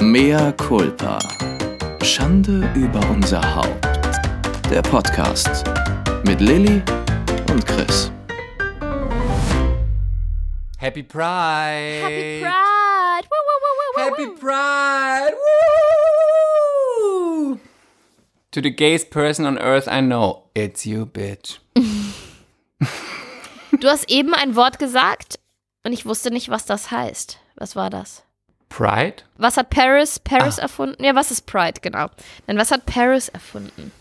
Mea culpa. Schande über unser Haupt. Der Podcast mit Lilly und Chris. Happy Pride! Happy Pride! Woo, woo, woo, woo, Happy. Pride! Woo! To the gayest person on earth I know, it's you, bitch. Du hast eben ein Wort gesagt und ich wusste nicht, was das heißt. Was war das? Pride? Was hat Paris Ah. Paris erfunden? Ja, was ist Pride, genau. Denn was hat Paris erfunden?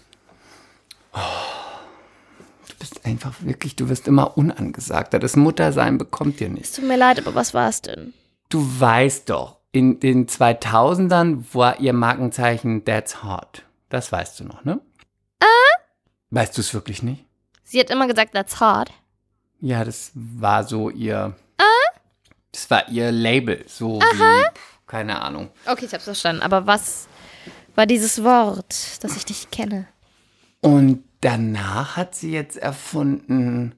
Du bist einfach wirklich, du wirst immer unangesagter. Das Muttersein bekommt dir Es nichts. tut mir leid, aber was war es denn? Du weißt doch, in den 2000ern war ihr Markenzeichen That's Hot. Das weißt du noch, ne? Äh? Weißt du es wirklich nicht? Sie hat immer gesagt, that's hard. Ja, das war so ihr. Das war ihr Label, so wie, keine Ahnung. Okay, ich hab's verstanden. Aber was war dieses Wort, das ich nicht kenne? Und danach hat sie jetzt erfunden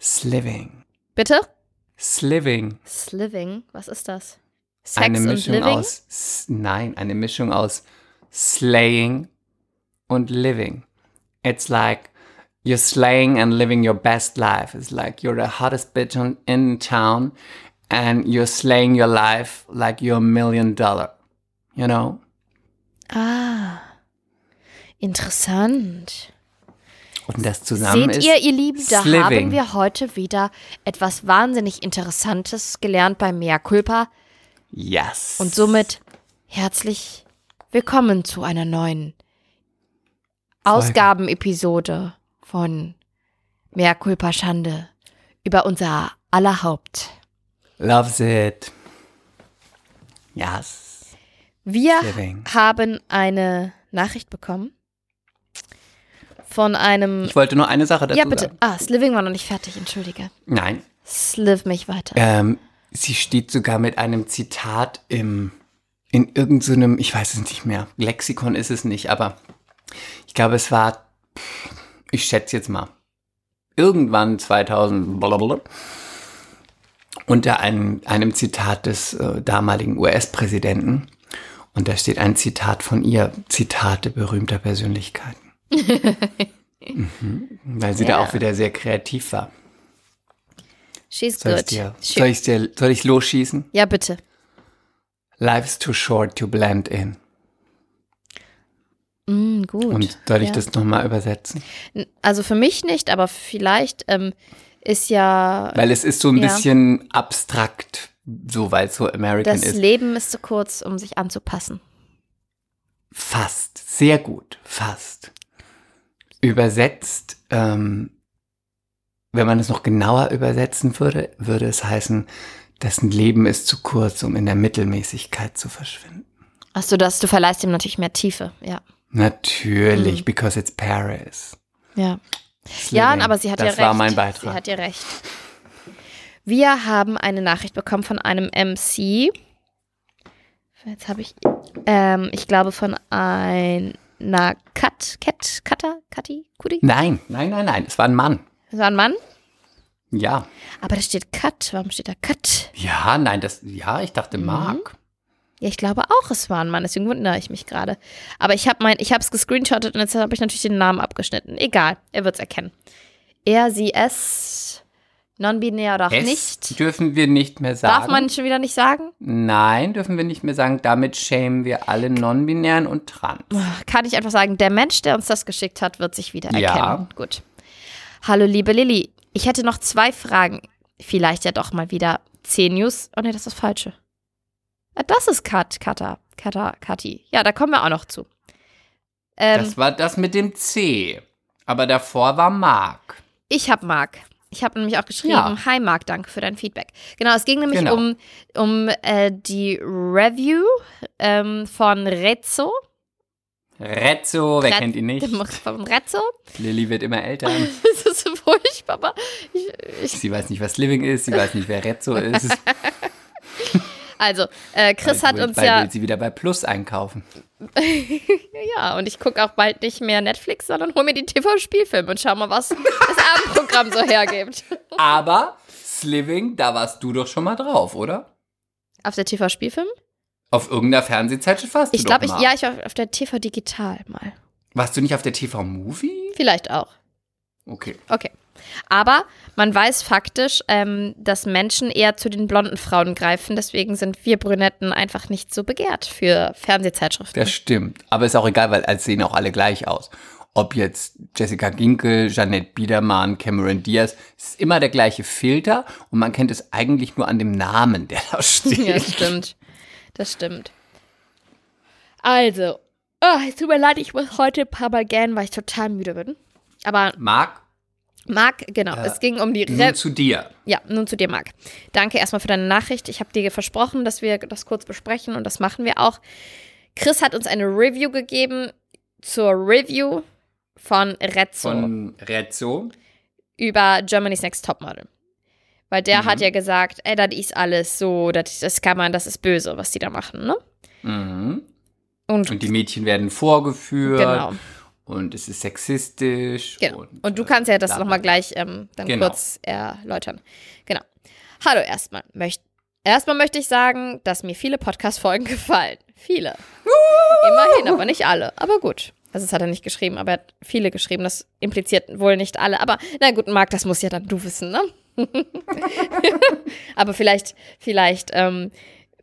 Sliving. Bitte? Sliving. Sliving. Was ist das? Sex eine und Mischung Living? aus. Nein, eine Mischung aus slaying und living. It's like you're slaying and living your best life. It's like you're the hottest bitch on, in town and you're slaying your life like you're a million dollar. You know? Ah. Interessant. Und das zusammen Seht ist. ihr, ihr Lieben, da Sliving. haben wir heute wieder etwas wahnsinnig Interessantes gelernt bei Mea Culpa. Yes. Und somit herzlich willkommen zu einer neuen Ausgabenepisode von Mea Culpa Schande über unser aller Haupt. Loves it. Yes. Wir haben eine Nachricht bekommen von einem. Ich wollte nur eine Sache dazu Ja, bitte. sagen. Ah, Sliving war noch nicht fertig, entschuldige. Nein. Sliv mich weiter. Ähm, sie steht sogar mit einem Zitat im, in irgendeinem, ich weiß es nicht mehr, Lexikon ist es nicht, aber ich glaube, es war, ich schätze jetzt mal, irgendwann 2000, blablabla, unter einem, einem Zitat des äh, damaligen US-Präsidenten. Und da steht ein Zitat von ihr, Zitate berühmter Persönlichkeiten. mhm, weil sie da Ja. auch wieder sehr kreativ war. She's Soll good. dir, soll ich dir, soll ich losschießen? ja, bitte. Life's too short to blend in. Mm, gut. Und soll ich ja. das nochmal übersetzen? Also für mich nicht, aber vielleicht ähm, ist ja Weil es ist so ein Ja. bisschen abstrakt, so weil es so American das ist. Leben ist zu kurz, um sich anzupassen. Fast, sehr gut, fast. Übersetzt, ähm, wenn man es noch genauer übersetzen würde, würde es heißen, das Leben ist zu kurz, um in der Mittelmäßigkeit zu verschwinden. Achso, das, du verleihst ihm natürlich mehr Tiefe, ja. Natürlich, Mhm. because it's Paris. Ja, ja Sliving. aber sie hat das ja recht. war mein Sie Beitrag. hat ja recht. Wir haben eine Nachricht bekommen von einem MC. Jetzt habe ich, ähm, ich glaube von einer Kat, Kat, Katta, Kati, Kudi? Nein, nein, nein, nein, es war ein Mann. Das war ein Mann. Ja. Aber da steht Kat. Warum steht da Kat? Ja, nein, das, ja, ich dachte. Mark. Ja, ich glaube auch, es war ein Mann, deswegen wundere ich mich gerade. Aber ich habe mein, ich habe es gescreenshottet und jetzt habe ich natürlich den Namen abgeschnitten. Egal, er wird es erkennen. Er, sie, es, non-binär oder auch Es nicht. dürfen wir nicht mehr sagen. Darf man schon wieder nicht sagen? Nein, dürfen wir nicht mehr sagen. Damit schämen wir alle Non-Binären und Trans. Kann ich einfach sagen, der Mensch, der uns das geschickt hat, wird sich wieder Ja. erkennen. Gut. Hallo, liebe Lilly. Ich hätte noch zwei Fragen. Vielleicht ja doch mal wieder zehn News. Oh ne, das ist das Falsche. Ah, Das ist Kat, Kata, Kata, Kati. Ja, da kommen wir auch noch zu. Ähm, Das war das mit dem C. Aber davor war Mark. Ich habe Marc. Ich habe nämlich auch geschrieben, Ja. hi Marc, danke für dein Feedback. Genau, es ging nämlich Genau. um, um äh, die Review ähm, von Rezzo. Rezzo, wer Re- kennt ihn nicht? Von Rezzo. Lilly wird immer älter. Das ist so furchtbar. Ich, ich, Sie weiß nicht, was Living ist. Sie weiß nicht, wer Rezzo ist. also, äh, Chris hat uns weil ja. will sie wieder bei Plus einkaufen. Ja, und ich gucke auch bald nicht mehr Netflix, sondern hole mir die TV-Spielfilme und schau mal, was das Abendprogramm so hergibt. Aber Sliving, da warst du doch schon mal drauf, oder? Auf der TV-Spielfilm? Auf irgendeiner Fernsehzeitschrift warst Ich du glaube, doch ich, mal. ja, ich war auf der TV Digital mal. Warst du nicht auf der TV-Movie? Vielleicht auch. Okay. Okay. Aber man weiß faktisch, ähm, dass Menschen eher zu den blonden Frauen greifen. Deswegen sind wir Brünetten einfach nicht so begehrt für Fernsehzeitschriften. Das stimmt. Aber ist auch egal, weil als sehen auch alle gleich aus. Ob jetzt Jessica Ginkel, Jeanette Biedermann, Cameron Diaz, es ist immer der gleiche Filter und man kennt es eigentlich nur an dem Namen, der da steht. Ja, das stimmt. Das stimmt. Also, oh, es tut mir leid, ich muss heute ein paar Mal gähnen, weil ich total müde bin. Aber Marc, Marc, genau, Äh, es ging um die nun Re zu dir. Ja, nun zu dir, Marc. Danke erstmal für deine Nachricht. Ich habe dir versprochen, dass wir das kurz besprechen und das machen wir auch. Chris hat uns eine Review gegeben zur Review von Rezzo Von Rezzo. über Germany's Next Topmodel. Weil der Mhm. hat ja gesagt, ey, das ist alles so, das, das kann man, das ist böse, was die da machen, ne? Mhm. Und, Und die Mädchen werden vorgeführt. genau, Und es ist sexistisch. genau. Und, Und du äh, kannst ja das nochmal gleich ähm, dann Genau. kurz erläutern. Genau. Hallo erstmal. Möcht erstmal möchte ich sagen, dass mir viele Podcast-Folgen gefallen. Viele. Immerhin, aber nicht alle. Aber gut. Also das hat er nicht geschrieben, aber er hat viele geschrieben. Das impliziert wohl nicht alle. Aber na gut, Marc, das muss ja dann du wissen, ne? aber vielleicht, vielleicht, ähm,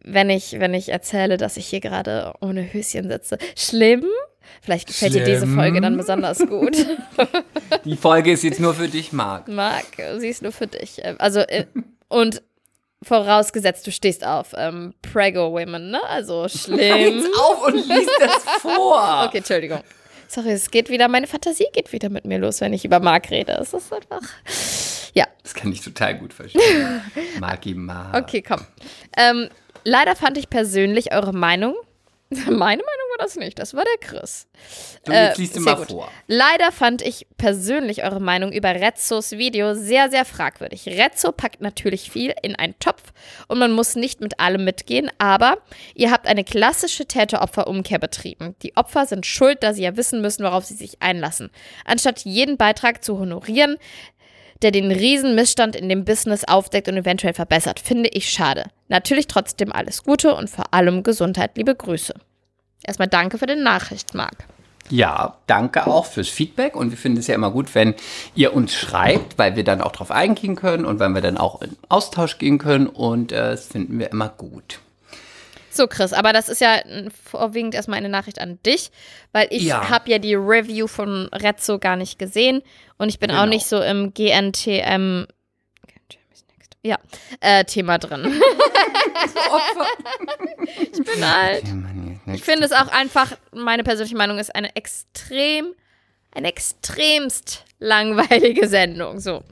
wenn ich, wenn ich erzähle, dass ich hier gerade ohne Höschen sitze. Schlimm? Vielleicht gefällt dir diese Schlimm. Folge dann besonders gut. Die Folge ist jetzt nur für dich, Marc. Marc, sie ist nur für dich. Ähm, Also, äh, und vorausgesetzt, du stehst auf ähm, Prego Women, ne? Also schlimm. Jetzt auf und lies das vor. Okay, Entschuldigung. Sorry, es geht wieder, meine Fantasie geht wieder mit mir los, wenn ich über Marc rede. Es ist einfach. Ja, Das kann ich total gut verstehen. Marki Mark. okay, komm. Ähm, leider fand ich persönlich eure Meinung. Meine Meinung war das nicht, das war der Chris. Du, jetzt Äh, liest du sehr mal gut. vor. Leider fand ich persönlich eure Meinung über Rezzos Video sehr, sehr fragwürdig. Rezzo packt natürlich viel in einen Topf und man muss nicht mit allem mitgehen, aber ihr habt eine klassische Täter-Opfer-Umkehr betrieben. Die Opfer sind schuld, da sie ja wissen müssen, worauf sie sich einlassen. Anstatt jeden Beitrag zu honorieren, der den riesen Missstand in dem Business aufdeckt und eventuell verbessert, finde ich schade. Natürlich trotzdem alles Gute und vor allem Gesundheit. Liebe Grüße. Erstmal danke für die Nachricht, Marc. Ja, danke auch fürs Feedback und wir finden es ja immer gut, wenn ihr uns schreibt, weil wir dann auch drauf eingehen können und weil wir dann auch in Austausch gehen können und äh, das finden wir immer gut. So, Chris, aber das ist ja vorwiegend erstmal eine Nachricht an dich, weil ich Ja. habe ja die Review von Rezzo gar nicht gesehen und ich bin auch Genau. nicht so im GNTM ja, äh, Thema drin. ich bin alt. Ich finde es auch einfach, meine persönliche Meinung ist eine extrem, eine extremst langweilige Sendung. So,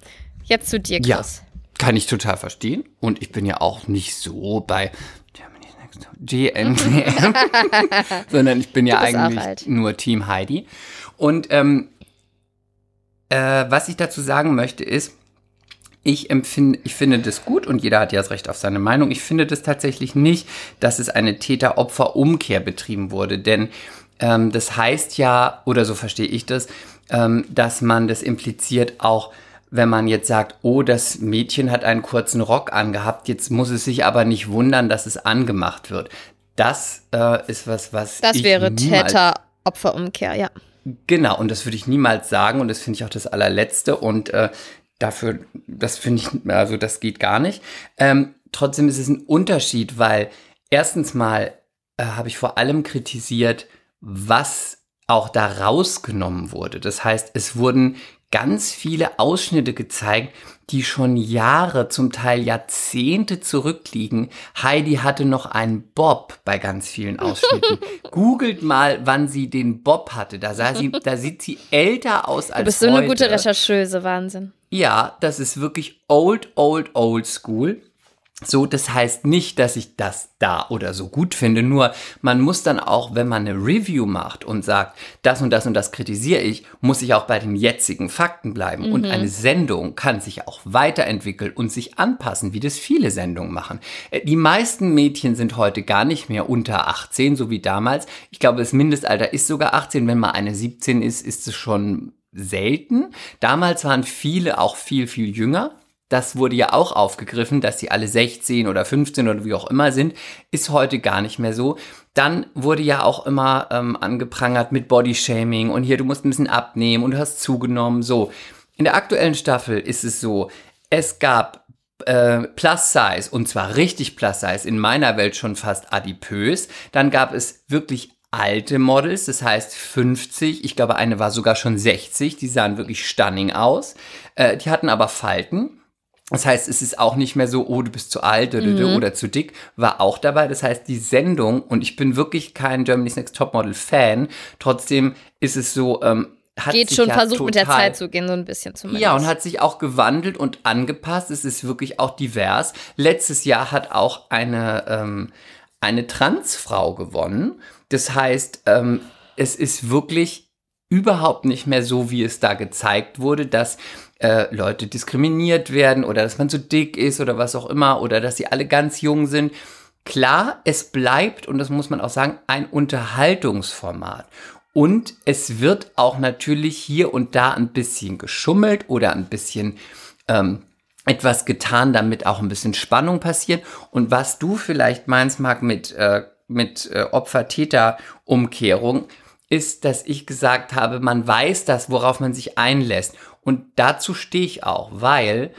jetzt zu dir, Ja, Chris. kann ich total verstehen und ich bin ja auch nicht so bei Germany's Next GNTM, sondern ich bin ja eigentlich nur Team Heidi. Und ähm, äh, was ich dazu sagen möchte ist, ich empfinde, ich finde das gut und jeder hat ja das Recht auf seine Meinung. Ich finde das tatsächlich nicht, dass es eine Täter-Opfer-Umkehr betrieben wurde, denn ähm, das heißt ja, oder so verstehe ich das, ähm, dass man das impliziert auch, wenn man jetzt sagt, oh, das Mädchen hat einen kurzen Rock angehabt, jetzt muss es sich aber nicht wundern, dass es angemacht wird. Das äh, ist was, was Das ich wäre Täter-Opfer-Umkehr, ja. Genau, und das würde ich niemals sagen und das finde ich auch das allerletzte und äh, dafür, das finde ich, also das geht gar nicht. Ähm, trotzdem ist es ein Unterschied, weil erstens mal äh, habe ich vor allem kritisiert, was auch da rausgenommen wurde. Das heißt, es wurden ganz viele Ausschnitte gezeigt, die schon Jahre, zum Teil Jahrzehnte zurückliegen. Heidi hatte noch einen Bob bei ganz vielen Ausschnitten. Googelt mal, wann sie den Bob hatte. Da, sah sie, da sieht sie älter aus als Du bist so heute. eine gute Rechercheuse, Wahnsinn. Ja, das ist wirklich old, old, old school. So, das heißt nicht, dass ich das da oder so gut finde, nur man muss dann auch, wenn man eine Review macht und sagt, das und das und das kritisiere ich, muss ich auch bei den jetzigen Fakten bleiben. Und eine Sendung kann sich auch weiterentwickeln und sich anpassen, wie das viele Sendungen machen. Äh, Die meisten Mädchen sind heute gar nicht mehr unter 18, so wie damals. Ich glaube, das Mindestalter ist sogar 18. Wenn mal eine 17 ist, ist es schon selten. Damals waren viele auch viel, viel jünger. das wurde ja auch aufgegriffen, dass sie alle 16 oder 15 oder wie auch immer sind, ist heute gar nicht mehr so. Dann wurde ja auch immer ähm, angeprangert mit Bodyshaming und hier, du musst ein bisschen abnehmen und du hast zugenommen. So, in der aktuellen Staffel ist es so, es gab äh, Plus Size und zwar richtig Plus Size, in meiner Welt schon fast adipös. Dann gab es wirklich alte Models, das heißt 50, ich glaube eine war sogar schon 60, die sahen wirklich stunning aus. Äh, die hatten aber Falten. Das heißt, es ist auch nicht mehr so, oh, du bist zu alt oder, mhm. oder zu dick, war auch dabei. Das heißt, die Sendung, und ich bin wirklich kein Germany's Next Topmodel Fan, trotzdem ist es so, ähm, hat Geht schon ja versucht mit der Zeit zu gehen, so ein bisschen zumindest. Ja, und hat sich auch gewandelt und angepasst. Es ist wirklich auch divers. Letztes Jahr hat auch eine, ähm, eine Transfrau gewonnen. Das heißt, ähm, es ist wirklich überhaupt nicht mehr so, wie es da gezeigt wurde, dass äh, Leute diskriminiert werden oder dass man zu dick ist oder was auch immer oder dass sie alle ganz jung sind. Klar, es bleibt, und das muss man auch sagen, ein Unterhaltungsformat. Und es wird auch natürlich hier und da ein bisschen geschummelt oder ein bisschen ähm, etwas getan, damit auch ein bisschen Spannung passiert. Und was du vielleicht meinst, Marc, mit, äh, mit äh, Opfer-Täter-Umkehrung, ist, dass ich gesagt habe, man weiß das, worauf man sich einlässt. Und dazu stehe ich auch, weil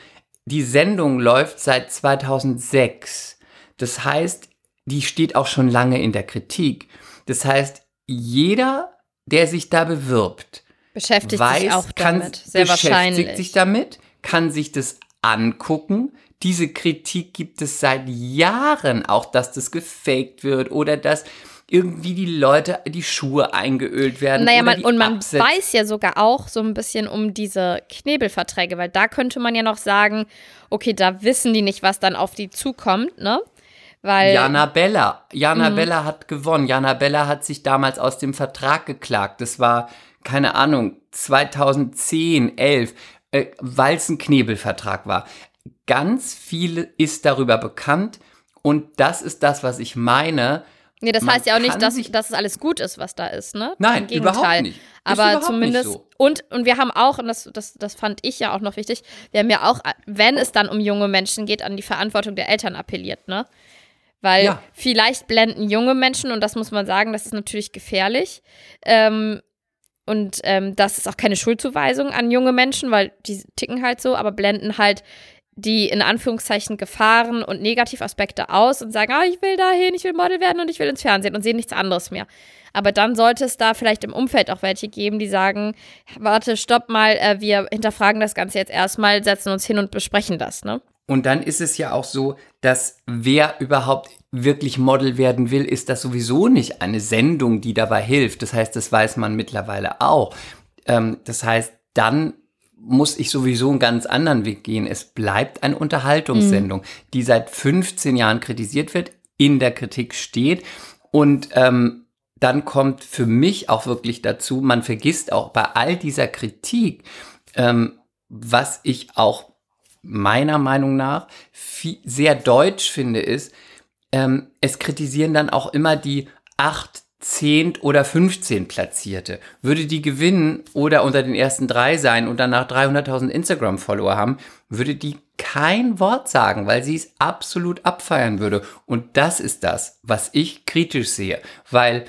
die Sendung läuft seit 2006. Das heißt, die steht auch schon lange in der Kritik. Das heißt, jeder, der sich da bewirbt, beschäftigt weiß, sich auch kann, damit. Sehr beschäftigt wahrscheinlich. sich damit, kann sich das angucken. Diese Kritik gibt es seit Jahren, auch dass das gefaked wird oder dass irgendwie die Leute die Schuhe eingeölt werden. Naja, man, und man Absätze- weiß ja sogar auch so ein bisschen um diese Knebelverträge, weil da könnte man ja noch sagen, okay, da wissen die nicht, was dann auf die zukommt, ne? Weil Jana Bella. Jana Mhm. Bella hat gewonnen. Jana Bella hat sich damals aus dem Vertrag geklagt. Das war, keine Ahnung, 2010, 11, äh, weil es ein Knebelvertrag war. Ganz viel ist darüber bekannt und das ist das, was ich meine. Nee, das Man heißt ja auch nicht, dass, dass es alles gut ist, was da ist, ne? Nein, Im Gegenteil. überhaupt nicht. Ist Aber zumindest, so. und, und wir haben auch, und das, das, das fand ich ja auch noch wichtig, wir haben ja auch, wenn es dann um junge Menschen geht, an die Verantwortung der Eltern appelliert, ne? Weil Ja. vielleicht blenden junge Menschen, und das muss man sagen, das ist natürlich gefährlich. Ähm, und ähm, das ist auch keine Schuldzuweisung an junge Menschen, weil die ticken halt so, aber blenden halt die in Anführungszeichen Gefahren und Negativaspekte aus und sagen, ah, ich will dahin, ich will Model werden und ich will ins Fernsehen und sehen nichts anderes mehr. Aber dann sollte es da vielleicht im Umfeld auch welche geben, die sagen, warte, stopp mal, äh, wir hinterfragen das Ganze jetzt erstmal, setzen uns hin und besprechen das, ne? Und dann ist es ja auch so, dass wer überhaupt wirklich Model werden will, ist das sowieso nicht eine Sendung, die dabei hilft. Das heißt, das weiß man mittlerweile auch. Ähm, das heißt, dann muss ich sowieso einen ganz anderen Weg gehen. Es bleibt eine Unterhaltungssendung, die seit 15 Jahren kritisiert wird, in der Kritik steht und ähm, dann kommt für mich auch wirklich dazu, man vergisst auch bei all dieser Kritik, ähm, was ich auch meiner Meinung nach viel, sehr deutsch finde, ist, ähm, es kritisieren dann auch immer die 8, 10 oder 15 Platzierte. Würde die gewinnen oder unter den ersten drei sein und danach 300.000 Instagram-Follower haben, würde die kein Wort sagen, weil sie es absolut abfeiern würde. Und das ist das, was ich kritisch sehe, weil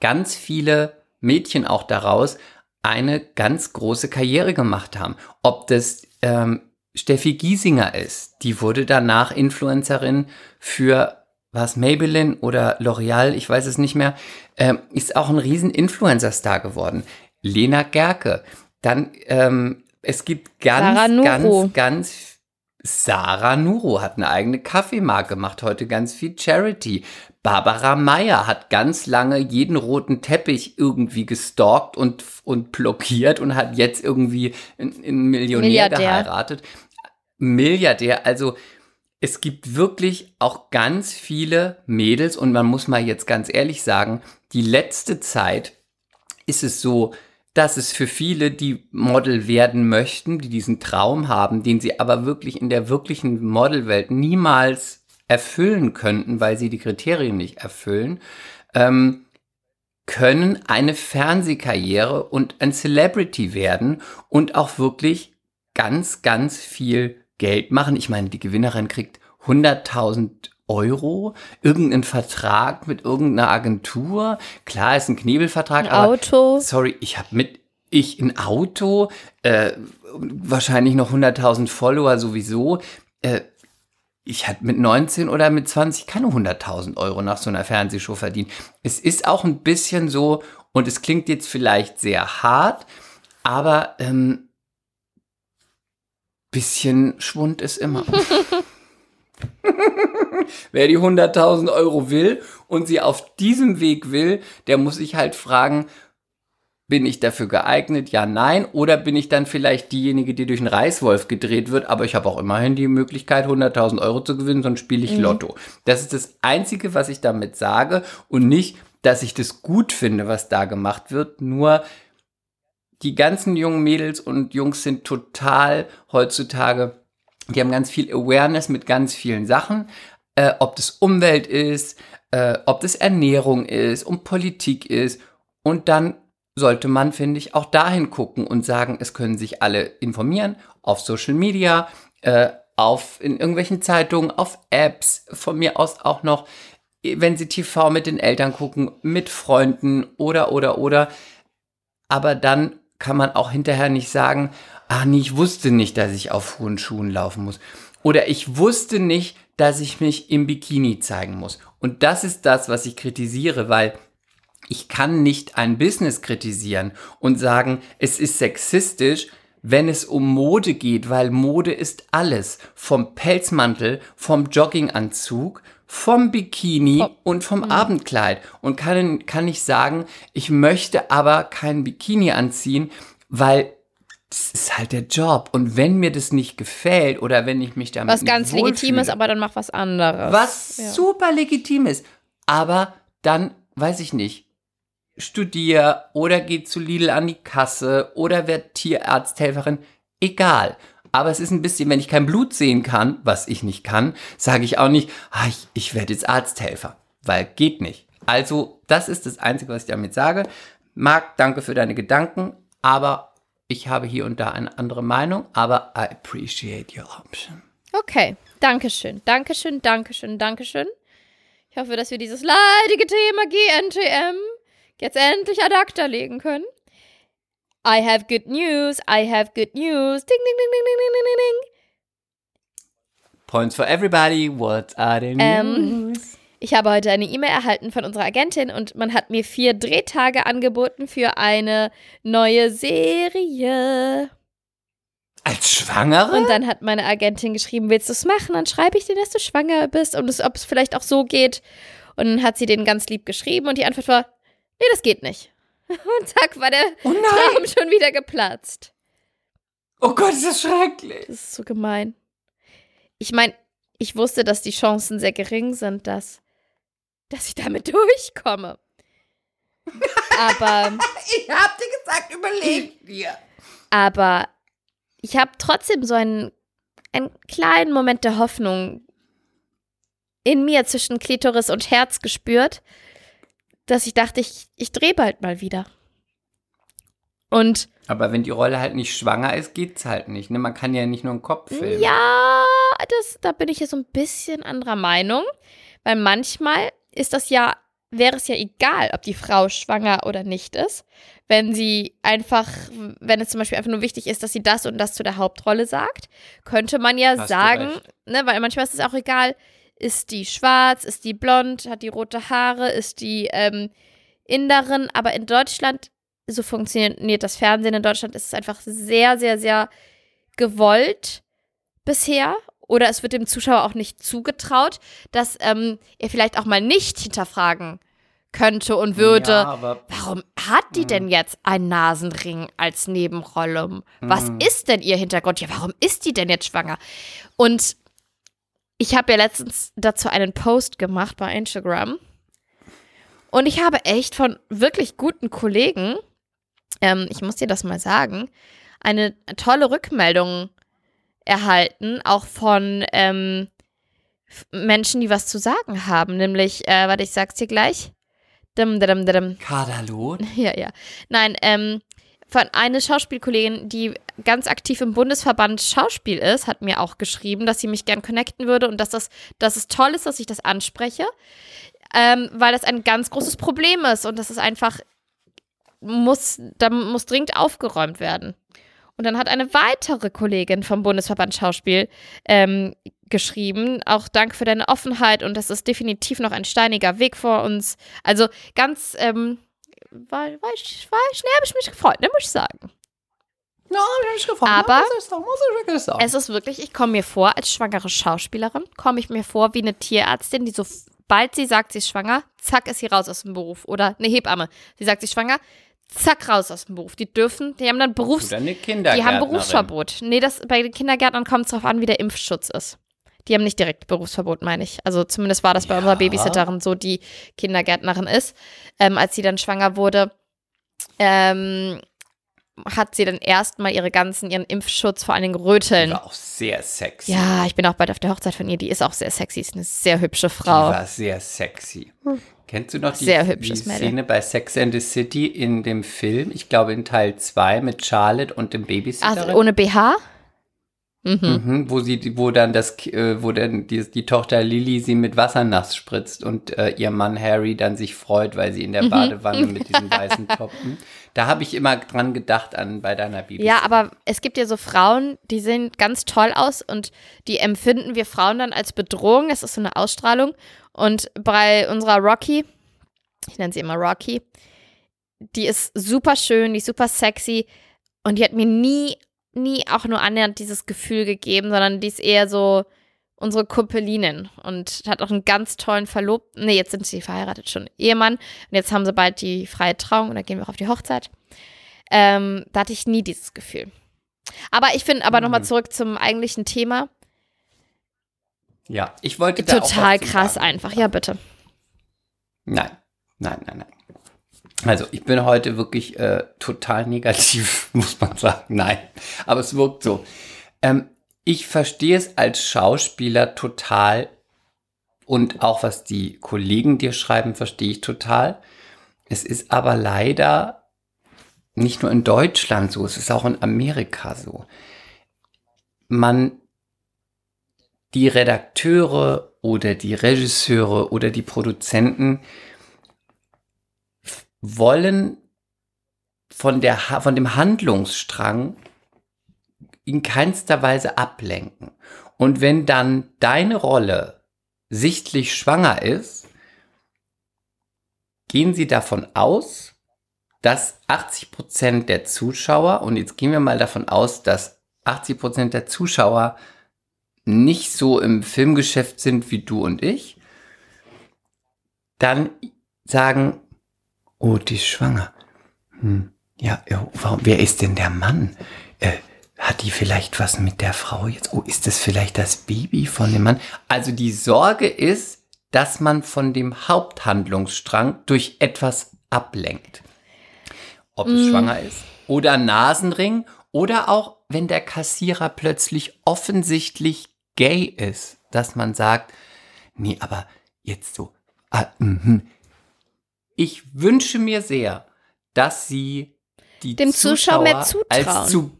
ganz viele Mädchen auch daraus eine ganz große Karriere gemacht haben. Ob das ähm, Steffi Giesinger ist, die wurde danach Influencerin für was Maybelline oder L'Oreal, ich weiß es nicht mehr, ähm, ist auch ein riesen Influencer-Star geworden. Lena Gerke. Dann, ähm, es gibt ganz, ganz, ganz Sarah Nuro hat eine eigene Kaffeemarke, macht heute ganz viel Charity. Barbara Meyer hat ganz lange jeden roten Teppich irgendwie gestalkt und, und blockiert und hat jetzt irgendwie einen, einen Millionär Milliardär. geheiratet. Milliardär, also es gibt wirklich auch ganz viele Mädels und man muss mal jetzt ganz ehrlich sagen, die letzte Zeit ist es so, dass es für viele, die Model werden möchten, die diesen Traum haben, den sie aber wirklich in der wirklichen Modelwelt niemals erfüllen könnten, weil sie die Kriterien nicht erfüllen, ähm, können eine Fernsehkarriere und ein Celebrity werden und auch wirklich ganz, ganz viel Geld machen. Ich meine, die Gewinnerin kriegt 100.000 Euro, irgendeinen Vertrag mit irgendeiner Agentur. Klar, ist ein Knebelvertrag, Ein aber Auto. sorry, ich habe mit ich ein Auto, äh, wahrscheinlich noch 100.000 Follower sowieso. Äh, ich hatte mit 19 oder mit 20 keine 100.000 Euro nach so einer Fernsehshow verdient. Es ist auch ein bisschen so, und es klingt jetzt vielleicht sehr hart, aber ähm, bisschen Schwund ist immer. Wer die 100.000 Euro will und sie auf diesem Weg will, der muss sich halt fragen, bin ich dafür geeignet? Ja, nein. Oder bin ich dann vielleicht diejenige, die durch einen Reißwolf gedreht wird? Aber ich habe auch immerhin die Möglichkeit, 100.000 Euro zu gewinnen, sonst spiele ich Lotto. Das ist das Einzige, was ich damit sage. Und nicht, dass ich das gut finde, was da gemacht wird. Nur die ganzen jungen Mädels und Jungs sind total heutzutage, die haben ganz viel Awareness mit ganz vielen Sachen. Äh, ob das Umwelt ist, äh, ob das Ernährung ist, um Politik ist. Und dann sollte man, finde ich, auch dahin gucken und sagen, es können sich alle informieren auf Social Media, äh, auf in irgendwelchen Zeitungen, auf Apps, von mir aus auch noch, wenn sie TV mit den Eltern gucken, mit Freunden oder oder oder. Aber dann kann man auch hinterher nicht sagen, ah nee, ich wusste nicht, dass ich auf hohen Schuhen laufen muss. Oder ich wusste nicht, dass ich mich im Bikini zeigen muss. Und das ist das, was ich kritisiere, weil ich kann nicht ein Business kritisieren und sagen, es ist sexistisch, wenn es um Mode geht, weil Mode ist alles. Vom Pelzmantel, vom Jogginganzug, vom Bikini Vom- und vom Abendkleid. Und kann, kann nicht sagen, ich möchte aber kein Bikini anziehen, weil das ist halt der Job. Und wenn mir das nicht gefällt oder wenn ich mich damit Was nicht ganz legitim wohlfühle- ist, aber dann mach was anderes. was Ja. super legitim ist. Aber dann, weiß ich nicht, studier oder geh zu Lidl an die Kasse oder werd Tierarzthelferin. Egal. Aber es ist ein bisschen, wenn ich kein Blut sehen kann, was ich nicht kann, sage ich auch nicht, ah, ich, ich werde jetzt Arzthelfer. Weil geht nicht. Also, das ist das Einzige, was ich damit sage. Marc, danke für deine Gedanken, aber ich habe hier und da eine andere Meinung, aber I appreciate your option. Okay, Dankeschön, Dankeschön, Dankeschön, Dankeschön. Ich hoffe, dass wir dieses leidige Thema GNTM jetzt endlich ad acta legen können. I have good news, I have good news. Ding, ding, ding, ding, ding, ding, ding, ding. Points for everybody. What are the Ähm, news? Ich habe heute eine E-Mail erhalten von unserer Agentin und man hat mir vier Drehtage angeboten für eine neue Serie. Als Schwangere? Und dann hat meine Agentin geschrieben, willst du es machen? Dann schreibe ich dir, dass du schwanger bist und ob es vielleicht auch so geht. Und dann hat sie den ganz lieb geschrieben und die Antwort war, nee, das geht nicht. Und zack, war der oh! Traum schon wieder geplatzt. Oh Gott, ist das schrecklich. Das ist so gemein. Ich meine, ich wusste, dass die Chancen sehr gering sind, dass, dass ich damit durchkomme. Aber, Ich hab dir gesagt, überleg dir. aber ich habe trotzdem so einen, einen kleinen Moment der Hoffnung in mir zwischen Klitoris und Herz gespürt, dass ich dachte, ich, ich drehe bald mal wieder. Und Aber wenn die Rolle halt nicht schwanger ist, geht's halt nicht. Ne? Man kann ja nicht nur einen Kopf filmen. Ja, das, da bin ich ja so ein bisschen anderer Meinung, weil manchmal ist das ja, wäre es ja egal, ob die Frau schwanger oder nicht ist, wenn sie einfach, wenn es zum Beispiel einfach nur wichtig ist, dass sie das und das zu der Hauptrolle sagt, könnte man ja Hast sagen, ne, weil manchmal ist es auch egal, ist die schwarz, ist die blond, hat die rote Haare, ist die ähm, Inderin, aber in Deutschland, so funktioniert das Fernsehen in Deutschland, ist es einfach sehr, sehr, sehr gewollt bisher oder es wird dem Zuschauer auch nicht zugetraut, dass ähm, er vielleicht auch mal nicht hinterfragen könnte und würde. Ja, aber Warum hat die denn jetzt einen Nasenring als Nebenrolle? Was Mhm. ist denn ihr Hintergrund? Ja, warum ist die denn jetzt schwanger? Und ich habe ja letztens dazu einen Post gemacht bei Instagram. Und ich habe echt von wirklich guten Kollegen, ähm, ich muss dir das mal sagen, eine tolle Rückmeldung erhalten, auch von ähm, Menschen, die was zu sagen haben. Nämlich, äh, warte, ich sag's dir gleich. Dim, dim, dim, dim. Kadalot? Ja, ja. Nein, ähm, von einer Schauspielkollegin, die ganz aktiv im Bundesverband Schauspiel ist, hat mir auch geschrieben, dass sie mich gern connecten würde und dass, das, dass es toll ist, dass ich das anspreche, ähm, weil das ein ganz großes Problem ist und das ist einfach, muss, da muss dringend aufgeräumt werden. Und dann hat eine weitere Kollegin vom Bundesverband Schauspiel ähm, geschrieben, auch Dank für deine Offenheit und das ist definitiv noch ein steiniger Weg vor uns. Also ganz, ähm, war, war, ich, war schnell habe ich mich gefreut, ne, muss ich sagen. Ja, hab ich mich gefreut. Aber muss ich sagen, muss ich wirklich sagen. Es ist wirklich, ich komme mir vor, als schwangere Schauspielerin, komme ich mir vor wie eine Tierärztin, die so, bald sie sagt, sie ist schwanger, zack, ist sie raus aus dem Beruf. Oder eine Hebamme, sie sagt, sie ist schwanger, zack, raus aus dem Beruf. Die dürfen, die haben dann Berufs... Die haben Berufsverbot. Nee, das, bei den Kindergärtnern kommt es darauf an, wie der Impfschutz ist. Die haben nicht direkt Berufsverbot, meine ich. Also zumindest war das bei Ja. unserer Babysitterin so, die Kindergärtnerin ist. Ähm, als sie dann schwanger wurde, ähm, hat sie dann erstmal ihre ganzen, ihren Impfschutz, vor allen Dingen Die Röteln. war auch sehr sexy. Ja, ich bin auch bald auf der Hochzeit von ihr. Die ist auch sehr sexy, ist eine sehr hübsche Die Frau. war sehr sexy. Kennst du noch die, Sehr die. Szene bei Sex and the City in dem Film? Ich glaube in Teil 2 mit Charlotte und dem Babysitterin. Also ohne BH? Mhm. Mhm, wo sie, wo dann das, äh, wo dann die, die Tochter Lily sie mit Wasser nass spritzt und äh, ihr Mann Harry dann sich freut, weil sie in Mhm. der Badewanne mit diesen weißen Toppen. Da habe ich immer dran gedacht an bei deiner Baby. Ja, aber es gibt ja so Frauen, die sehen ganz toll aus und die empfinden wir Frauen dann als Bedrohung. Das ist so eine Ausstrahlung. Und bei unserer Rocky, ich nenne sie immer Rocky, die ist super schön, die ist super sexy und die hat mir nie, nie auch nur annähernd dieses Gefühl gegeben, sondern die ist eher so unsere Kumpelinin und hat auch einen ganz tollen Verlobten. Nee, jetzt sind sie verheiratet schon, Ehemann. Und jetzt haben sie bald die freie Trauung und dann gehen wir auch auf die Hochzeit. Ähm, da hatte ich nie dieses Gefühl. Aber ich finde, aber nochmal Mhm. zurück zum eigentlichen Thema. Ja, ich wollte Total krass einfach. Ja, bitte. Nein, nein, nein, nein. Also ich bin heute wirklich äh, total negativ, muss man sagen. Nein, aber es wirkt so. Ähm, ich verstehe es als Schauspieler total und auch was die Kollegen dir schreiben, verstehe ich total. Es ist aber leider nicht nur in Deutschland so, es ist auch in Amerika so. Man, die Redakteure oder die Regisseure oder die Produzenten wollen von, der, von dem Handlungsstrang in keinster Weise ablenken. Und wenn dann deine Rolle sichtlich schwanger ist, gehen sie davon aus, dass 80% der Zuschauer, und jetzt gehen wir mal davon aus, dass 80% der Zuschauer nicht so im Filmgeschäft sind wie du und ich, dann sagen, oh, die ist schwanger. Hm. Ja, ja, warum, wer ist denn der Mann? Äh, hat die vielleicht was mit der Frau jetzt? Oh, ist das vielleicht das Baby von dem Mann? Also die Sorge ist, dass man von dem Haupthandlungsstrang durch etwas ablenkt. Ob es Mm. schwanger ist oder Nasenring oder auch, wenn der Kassierer plötzlich offensichtlich gay ist, dass man sagt, nee, aber jetzt so, ah, mhm. Ich wünsche mir sehr, dass sie die Dem Zuschauer mehr Zuschauer zutrauen. als zu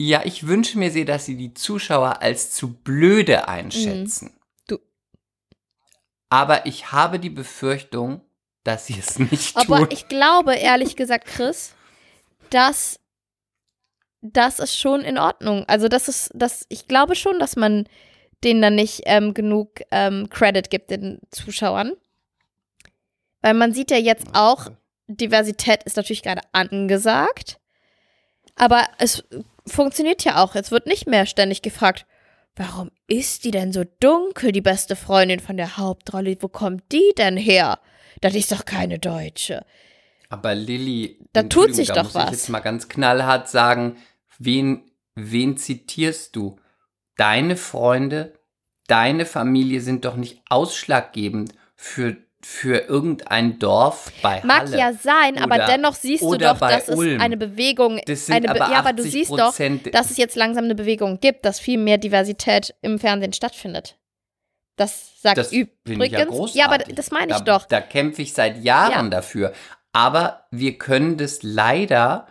ja, ich wünsche mir sehr, dass sie die Zuschauer als zu blöde einschätzen. Mhm. Du- Aber ich habe die Befürchtung, dass sie es nicht Aber tun. ich glaube, ehrlich gesagt, Chris, dass das ist schon in Ordnung. Also das ist, das, ich glaube schon, dass man denen dann nicht ähm, genug ähm, Credit gibt, den Zuschauern. Weil man sieht ja jetzt auch, Diversität ist natürlich gerade angesagt. Aber es funktioniert ja auch. Es wird nicht mehr ständig gefragt, warum ist die denn so dunkel, die beste Freundin von der Hauptrolle? Wo kommt die denn her? Das ist doch keine Deutsche. Aber Lilly, Da tut sich da doch muss was. Ich jetzt mal ganz knallhart sagen, wen, wen zitierst du? Deine Freunde, deine Familie sind doch nicht ausschlaggebend für, für irgendein Dorf bei Mag Halle. ja sein, aber Oder- dennoch siehst du doch, dass Ulm. es eine Bewegung, Das eine Be aber ja, aber du siehst doch, 80% dass es jetzt langsam eine Bewegung gibt, dass viel mehr Diversität im Fernsehen stattfindet. Das sagt Das übrigens. ja ja, aber das meine ich da, doch. Da kämpfe ich seit Jahren Ja. dafür. Aber wir können das leider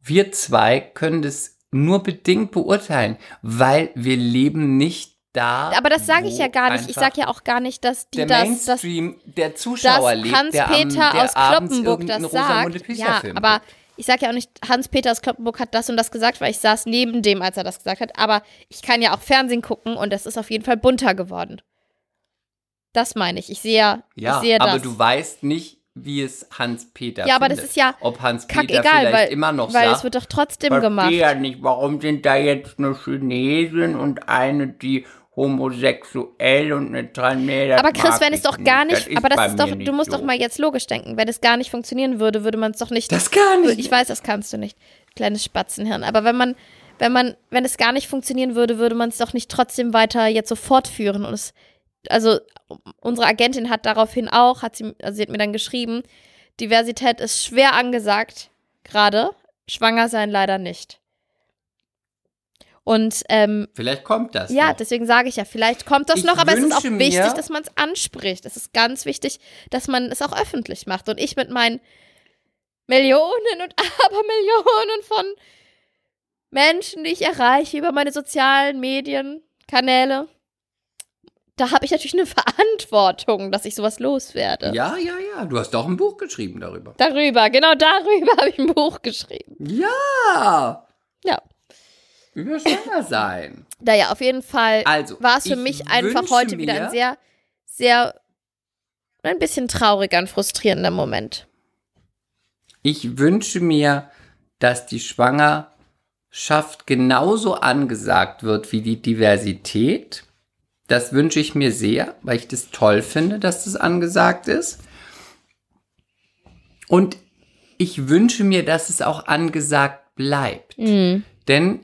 wir zwei können das nur bedingt beurteilen, weil wir leben nicht da. Aber das sage ich ja gar nicht. Ich sage ja auch gar nicht, dass die der das, das Mainstream, der Zuschauer lebt, der am, Hans-Peter der aus Kloppenburg das sagt. Ja, aber ich sage ja auch nicht, Hans-Peter aus Kloppenburg hat das und das gesagt, weil ich saß neben dem, als er das gesagt hat. Aber ich kann ja auch Fernsehen gucken und das ist auf jeden Fall bunter geworden. Das meine ich. Ich sehe ja, Ja, ich sehe aber das. du weißt nicht, wie es Hans-Peter Ja, aber das findet. ist ja Ob Hans-Peter vielleicht weil, immer noch weil sagt, es wird doch trotzdem verstehe gemacht. ja nicht, warum sind da jetzt eine Chinesin und eine, die homosexuell und eine Transmädel. Aber Chris, wenn es doch gar nicht, aber das ist doch, du nicht musst so. doch mal jetzt logisch denken. Wenn es gar nicht funktionieren würde, würde man es doch nicht. Das gar nicht. Ich weiß, das kannst du nicht, kleines Spatzenhirn. Aber wenn man, wenn man, wenn es gar nicht funktionieren würde, würde man es doch nicht trotzdem weiter jetzt so fortführen. Und es, also unsere Agentin hat daraufhin auch, hat sie, also sie hat mir dann geschrieben, Diversität ist schwer angesagt, gerade. Schwanger sein leider nicht. Und ähm, Vielleicht kommt das ja, noch. deswegen sage ich ja, vielleicht kommt das Ich noch, aber es ist auch wichtig, dass man es anspricht. Es ist ganz wichtig, dass man es auch öffentlich macht. Und ich mit meinen Millionen und Abermillionen von Menschen, die ich erreiche über meine sozialen Medienkanäle, da habe ich natürlich eine Verantwortung, dass ich sowas loswerde. Ja, ja, ja. Du hast doch ein Buch geschrieben darüber. Darüber, genau darüber habe ich ein Buch geschrieben. Ja. Ja. Über schwanger sein. Naja, auf jeden Fall Also, war es für ich mich einfach heute wieder ein sehr, sehr, ein bisschen trauriger und frustrierender Moment. Ich wünsche mir, dass die Schwangerschaft genauso angesagt wird wie die Diversität. Das wünsche ich mir sehr, weil ich das toll finde, dass das angesagt ist. Und ich wünsche mir, dass es auch angesagt bleibt. Mhm. Denn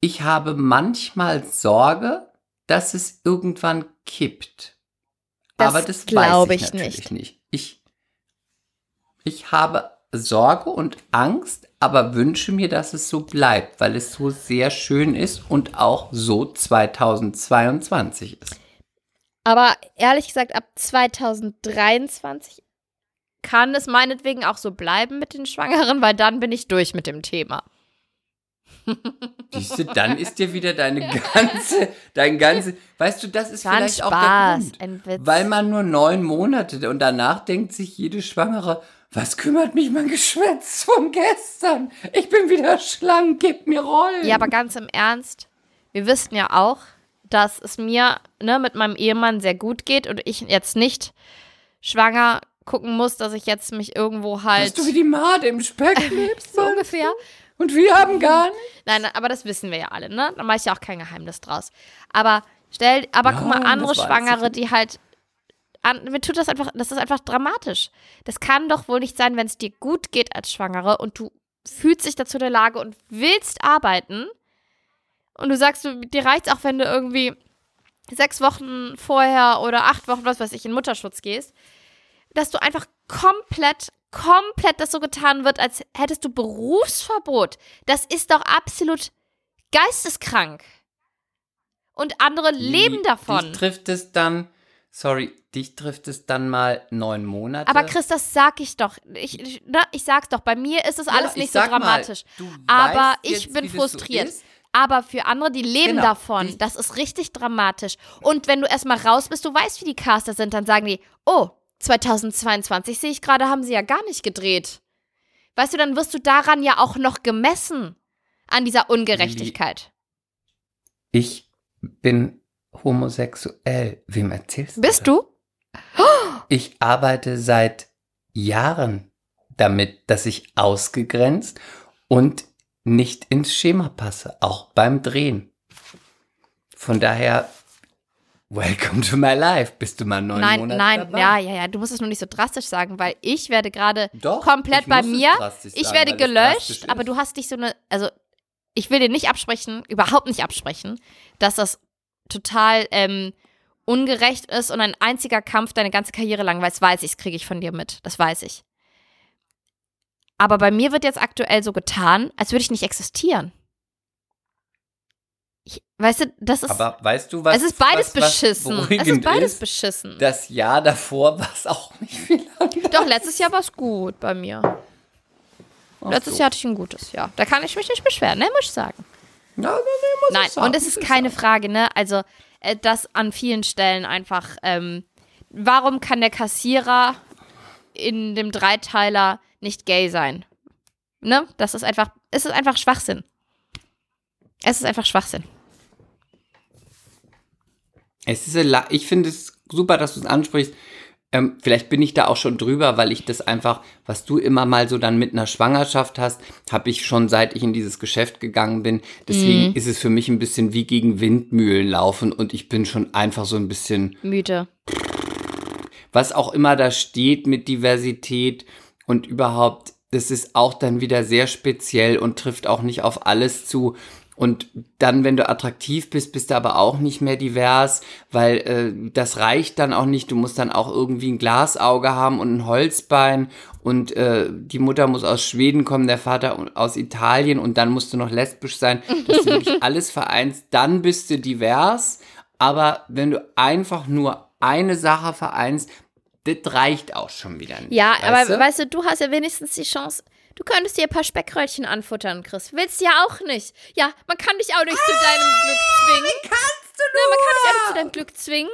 ich habe manchmal Sorge, dass es irgendwann kippt. Das Aber das glaub weiß ich, ich natürlich nicht. Ich, ich habe Sorge und Angst, aber wünsche mir, dass es so bleibt, weil es so sehr schön ist und auch so 2022 ist. Aber ehrlich gesagt, ab 2023 kann es meinetwegen auch so bleiben mit den Schwangeren, weil dann bin ich durch mit dem Thema. Siehst du, dann ist dir wieder deine ganze, dein ganze, weißt du, das ist ein vielleicht auch der Spaß, Grund. Weil man nur neun Monate und danach denkt sich jede Schwangere, was kümmert mich mein Geschwätz von gestern? Ich bin wieder schlank, gib mir Rollen. Ja, aber ganz im Ernst, wir wissen ja auch, dass es mir ne, mit meinem Ehemann sehr gut geht und ich jetzt nicht schwanger gucken muss, dass ich jetzt mich irgendwo halt Hast du wie die Made im Speck lebst? so ungefähr. Und wir haben gar nicht. Nein, aber das wissen wir ja alle, ne? Da mache ich ja auch kein Geheimnis draus. Aber stell, aber guck mal, andere Schwangere, die halt. An, mir tut das einfach, das ist einfach dramatisch. Das kann doch wohl nicht sein, wenn es dir gut geht als Schwangere und du fühlst dich dazu in der Lage und willst arbeiten und du sagst, du, dir reicht auch, wenn du irgendwie sechs Wochen vorher oder acht Wochen, was weiß ich, in Mutterschutz gehst, dass du einfach komplett, komplett das so getan wird, als hättest du Berufsverbot. Das ist doch absolut geisteskrank. Und andere leben davon. Dich trifft es dann, sorry, dich trifft es dann mal neun Monate. Aber Chris, das sag ich doch. Ich, ich, ne, ich sag's doch. Bei mir ist es alles ich nicht so mal, dramatisch. du Aber ich jetzt, bin so frustriert. ist. Aber für andere, die leben Genau. davon, das ist richtig dramatisch. Und wenn du erstmal raus bist, du weißt, wie die Caster sind, dann sagen die, oh, 2022 sehe ich gerade, haben sie ja gar nicht gedreht. Weißt du, dann wirst du daran ja auch noch gemessen. An dieser Ungerechtigkeit. Ich bin homosexuell. Wem erzählst du? Bist das? du? Ich arbeite seit Jahren damit, dass ich ausgegrenzt und nicht ins Schema passe, auch beim Drehen. Von daher, welcome to my life. Bist du mal neun nein, Monate nein, dabei? ja, ja, ja. Du musst es nur nicht so drastisch sagen, weil ich werde gerade komplett bei es mir. Ich sagen, werde es gelöscht, aber du hast nicht so eine, also ich will dir nicht absprechen, überhaupt nicht absprechen, dass das total ähm, ungerecht ist und ein einziger Kampf deine ganze Karriere lang, weil das weiß ich, das kriege ich von dir mit, das weiß ich. Aber bei mir wird jetzt aktuell so getan, als würde ich nicht existieren. Ich, weißt du, das ist, Aber weißt du, was es ist beides was, was beschissen. Es ist beides ist? beschissen. Das Jahr davor war es auch nicht viel anders. Doch, letztes Jahr war es gut bei mir. Letztes so. Jahr hatte ich ein gutes, ja. Da kann ich mich nicht beschweren, ne, muss ich sagen. Na, na, nee, muss Nein, ich sagen, und es ist keine sagen. Frage, ne? Also, äh, das an vielen Stellen einfach, ähm, warum kann der Kassierer in dem Dreiteiler nicht gay sein? Ne? Das ist einfach, es ist einfach Schwachsinn. Es ist einfach Schwachsinn. Es ist, ich finde es super, dass du es ansprichst. Ähm, vielleicht bin ich da auch schon drüber, weil ich das einfach, was du immer mal so dann mit einer Schwangerschaft hast, habe ich schon seit ich in dieses Geschäft gegangen bin. Deswegen ist es für mich ein bisschen wie gegen Windmühlen laufen und ich bin schon einfach so ein bisschen Müde. was auch immer da steht mit Diversität und überhaupt, das ist auch dann wieder sehr speziell und trifft auch nicht auf alles zu. Und dann, wenn du attraktiv bist, bist du aber auch nicht mehr divers, weil äh, das reicht dann auch nicht. Du musst dann auch irgendwie ein Glasauge haben und ein Holzbein und äh, die Mutter muss aus Schweden kommen, der Vater aus Italien und dann musst du noch lesbisch sein, dass du wirklich alles vereinst. Dann bist du divers, aber wenn du einfach nur eine Sache vereinst, das reicht auch schon wieder nicht. Ja, aber du? weißt du, du hast ja wenigstens die Chance. Du könntest dir ein paar Speckröllchen anfuttern, Chris. Willst ja auch nicht. Ja, man kann dich auch nicht zu deinem Glück zwingen. Wie kannst du nur? Ja, man kann dich auch nicht zu deinem Glück zwingen.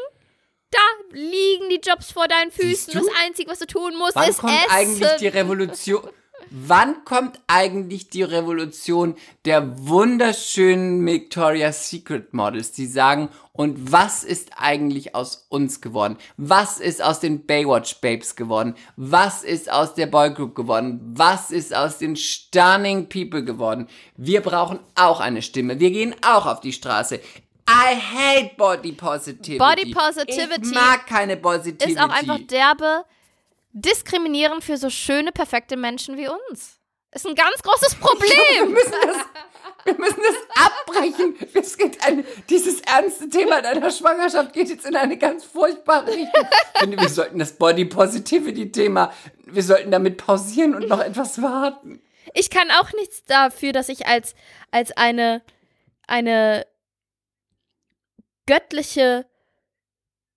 Da liegen die Jobs vor deinen Füßen. du? Das Einzige, was du tun musst, Wann ist kommt essen. eigentlich die Revolution? Wann kommt eigentlich die Revolution der wunderschönen Victoria's Secret Models, die sagen, und was ist eigentlich aus uns geworden? Was ist aus den Baywatch Babes geworden? Was ist aus der Boygroup geworden? Was ist aus den Stunning People geworden? Wir brauchen auch eine Stimme. Wir gehen auch auf die Straße. I hate Body Positivity. Body Positivity Ich mag keine Positivity. ist auch einfach derbe diskriminierend für so schöne, perfekte Menschen wie uns. Ist ein ganz großes Wir Problem. müssen das, wir müssen das abbrechen. Es geht ein, dieses ernste Thema deiner Schwangerschaft geht jetzt in eine ganz furchtbare Richtung. Ich finde, wir sollten das Body Positivity Thema, wir sollten damit pausieren und noch etwas warten. Ich kann auch nichts dafür, dass ich als, als eine, eine göttliche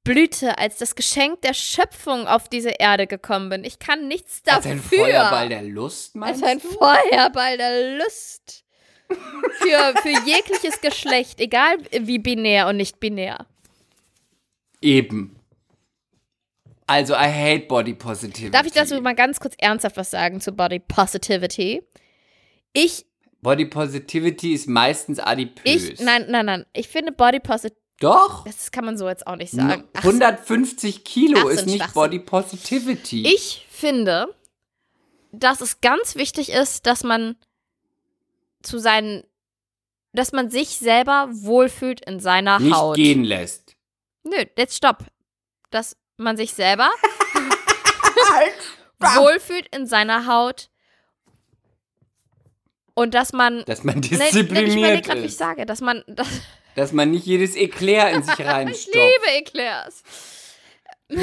Blüte, als das Geschenk der Schöpfung auf diese Erde gekommen bin. Ich kann nichts dafür. Als ein Feuerball der Lust, Als meinst ein du? Feuerball der Lust. Für, für jegliches Geschlecht, egal wie binär und nicht binär. Eben. Also, I hate Body Positivity. Darf ich dazu mal ganz kurz ernsthaft was sagen zu Body Positivity? Ich, Body Positivity ist meistens adipös. ich, nein, nein, nein. Ich finde Body Positivity, Doch. das kann man so jetzt auch nicht sagen. Ach, 150 Kilo Ach, ist nicht. Body Positivity. Ich finde, dass es ganz wichtig ist, dass man zu seinen, dass man sich selber wohlfühlt in seiner nicht Haut. gehen lässt. Nö, jetzt stopp. Dass man sich selber wohlfühlt in seiner Haut und dass man Dass man Nee, nee, ich diszipliniert überlege gerade, ich sage, dass man dass, Dass man nicht jedes Eklat in sich ich reinstopft. liebe Eclairs.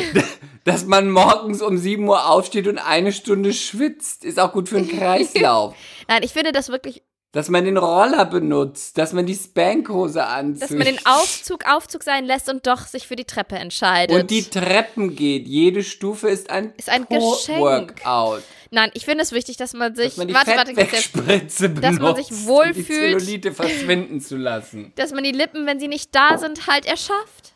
Dass man morgens um 7 Uhr aufsteht und eine Stunde schwitzt. Ist auch gut für den Kreislauf. Nein, ich finde das wirklich, dass man den Roller benutzt. Dass man die Spankhose anzieht. dass man den Aufzug Aufzug sein lässt und doch sich für die Treppe entscheidet. Und die Treppen geht. Jede Stufe ist ein, Ist ein Geschenk. Workout. Nein, ich finde es wichtig, dass man sich Dass man die warte, warte, benutzt, dass man sich die wohlfühlt. Zellulite verschwinden zu lassen. dass man die Lippen, wenn sie nicht da sind, halt erschafft.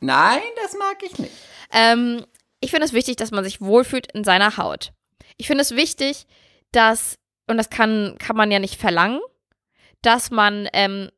Nein, das mag ich nicht. Ähm, ich finde es wichtig, dass man sich wohlfühlt in seiner Haut. Ich finde es wichtig, dass, und das kann, kann man ja nicht verlangen, dass man ähm,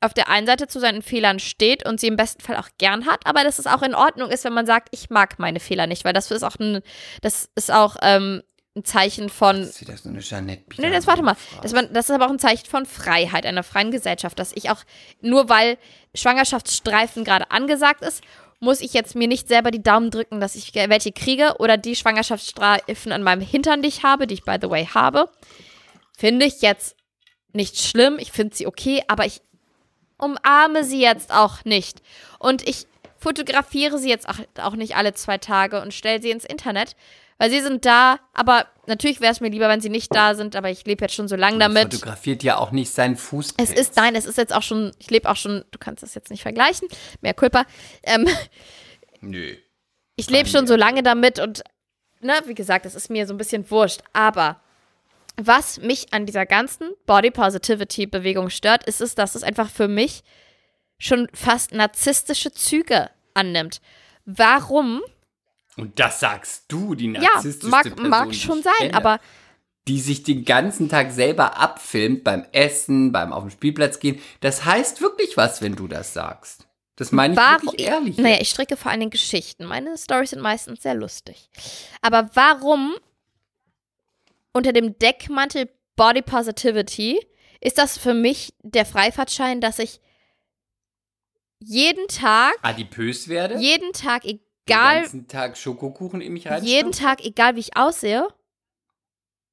auf der einen Seite zu seinen Fehlern steht und sie im besten Fall auch gern hat, aber dass es auch in Ordnung ist, wenn man sagt, ich mag meine Fehler nicht, weil das ist auch ein, das ist auch ähm, ein Zeichen von Das ist wieder so eine Jeanette Nee, das warte mal. Das, man, das ist aber auch ein Zeichen von Freiheit, einer freien Gesellschaft, dass ich auch, nur weil Schwangerschaftsstreifen gerade angesagt ist, muss ich jetzt mir nicht selber die Daumen drücken, dass ich welche kriege oder die Schwangerschaftsstreifen an meinem Hintern, die ich habe, die ich by the way habe. Finde ich jetzt nicht schlimm. Ich finde sie okay, aber ich umarme sie jetzt auch nicht. Und ich fotografiere sie jetzt auch, auch nicht alle zwei Tage und stelle sie ins Internet, weil sie sind da, aber natürlich wäre es mir lieber, wenn sie nicht da sind, aber ich lebe jetzt schon so lange damit. fotografiert ja auch nicht seinen Fuß. Es ist, nein, es ist jetzt auch schon, ich lebe auch schon, du kannst das jetzt nicht vergleichen, mehr Culpa. Ähm, Nö. ich lebe schon so lange damit und, ne, wie gesagt, das ist mir so ein bisschen wurscht, aber was mich an dieser ganzen Body Positivity Bewegung stört, ist es, dass es einfach für mich schon fast narzisstische Züge annimmt. Warum? Und das sagst du, die Ja, narzisstische mag, Person, mag schon sein, kenne, aber die sich den ganzen Tag selber abfilmt beim Essen, beim auf den Spielplatz gehen. Das heißt wirklich was, wenn du das sagst. Das meine ich warum? wirklich ehrlich. Naja, ich stricke vor allen Dingen Geschichten. Meine Stories sind meistens sehr lustig. Aber warum unter dem Deckmantel Body Positivity ist das für mich der Freifahrtschein, dass ich jeden Tag, Adipös werde, jeden Tag, den egal ganzen Tag Schokokuchen in mich reinstopfe. jeden Tag, egal wie ich aussehe,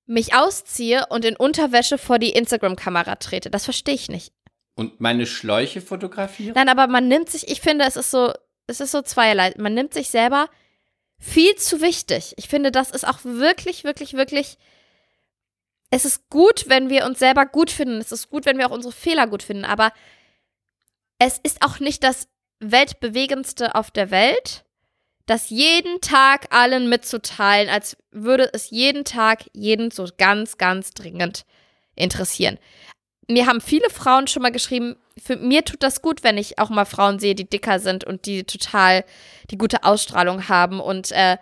mich ausziehe und in Unterwäsche vor die Instagram-Kamera trete. Das verstehe ich nicht. Und meine Schläuche fotografiere. Nein, aber man nimmt sich, ich finde, es ist so, es ist so zweierlei. Man nimmt sich selber viel zu wichtig. Ich finde, das ist auch wirklich, wirklich, wirklich. Es ist gut, wenn wir uns selber gut finden. Es ist gut, wenn wir auch unsere Fehler gut finden. Aber es ist auch nicht das weltbewegendste auf der Welt, das jeden Tag allen mitzuteilen, als würde es jeden Tag jeden so ganz, ganz dringend interessieren. Mir haben viele Frauen schon mal geschrieben, für mir tut das gut, wenn ich auch mal Frauen sehe, die dicker sind und die total die gute Ausstrahlung haben und äh,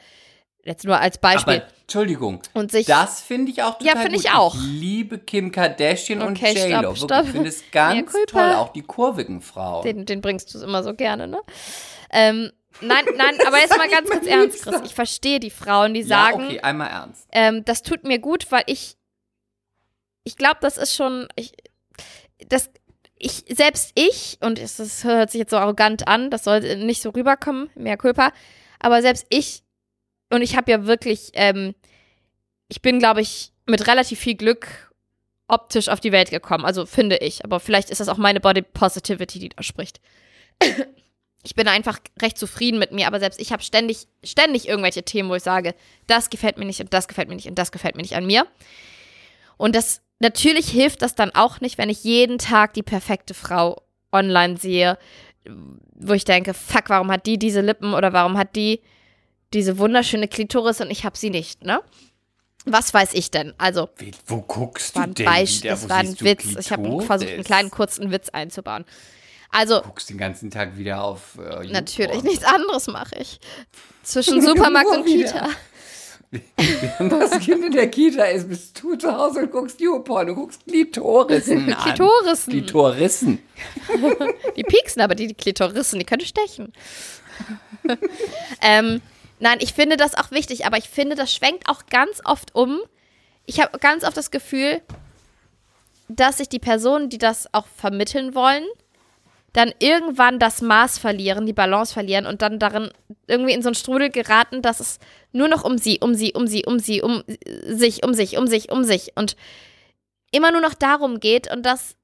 jetzt nur als Beispiel Aber Entschuldigung, und sich das finde ich auch Ja, total finde gut. ich auch. Ich liebe Kim Kardashian und Okay, stopp, J-Lo. Ich finde es ganz toll, auch die kurvigen Frauen. Den, den bringst du immer so gerne, ne? Ähm, nein, nein, aber jetzt mal ganz kurz ernst, Chris. Ich verstehe die Frauen, die sagen, ja, okay, einmal ernst. ähm, das tut mir gut, weil ich, ich glaube, das ist schon, ich, das, ich, selbst ich, und es, es hört sich jetzt so arrogant an, das soll nicht so rüberkommen, mehr Culpa, aber selbst ich, und ich habe ja wirklich, ähm, ich bin, glaube ich, mit relativ viel Glück optisch auf die Welt gekommen, also finde ich, aber vielleicht ist das auch meine Body Positivity, die da spricht. Ich bin einfach recht zufrieden mit mir, aber selbst ich habe ständig, ständig irgendwelche Themen, wo ich sage, das gefällt mir nicht und das gefällt mir nicht und das gefällt mir nicht an mir. Und das natürlich hilft das dann auch nicht, wenn ich jeden Tag die perfekte Frau online sehe, wo ich denke, fuck, warum hat die diese Lippen oder warum hat die diese wunderschöne Klitoris und ich habe sie nicht, ne? Was weiß ich denn? Also, Wie, wo guckst es du denn Beispiel, wieder? es Wo war ein Witz. Ich habe versucht, einen kleinen kurzen Witz einzubauen. Also, Du guckst den ganzen Tag wieder auf äh, natürlich, nichts anderes mache ich. Zwischen Supermarkt und. Kita. Wenn das Kind in der Kita ist, bist du zu Hause und guckst YouPorn. Du guckst Klitorissen an. Klitorissen. Klitorissen. Die pieksen, aber die, die Klitorissen, die können stechen. ähm, nein, ich finde das auch wichtig, aber ich finde, das schwenkt auch ganz oft um. Ich habe ganz oft das Gefühl, dass sich die Personen, die das auch vermitteln wollen, dann irgendwann das Maß verlieren, die Balance verlieren und dann darin irgendwie in so einen Strudel geraten, dass es nur noch um sie, um sie, um sie, um sie, um sich, um sich, um sich, um sich und immer nur noch darum geht und das,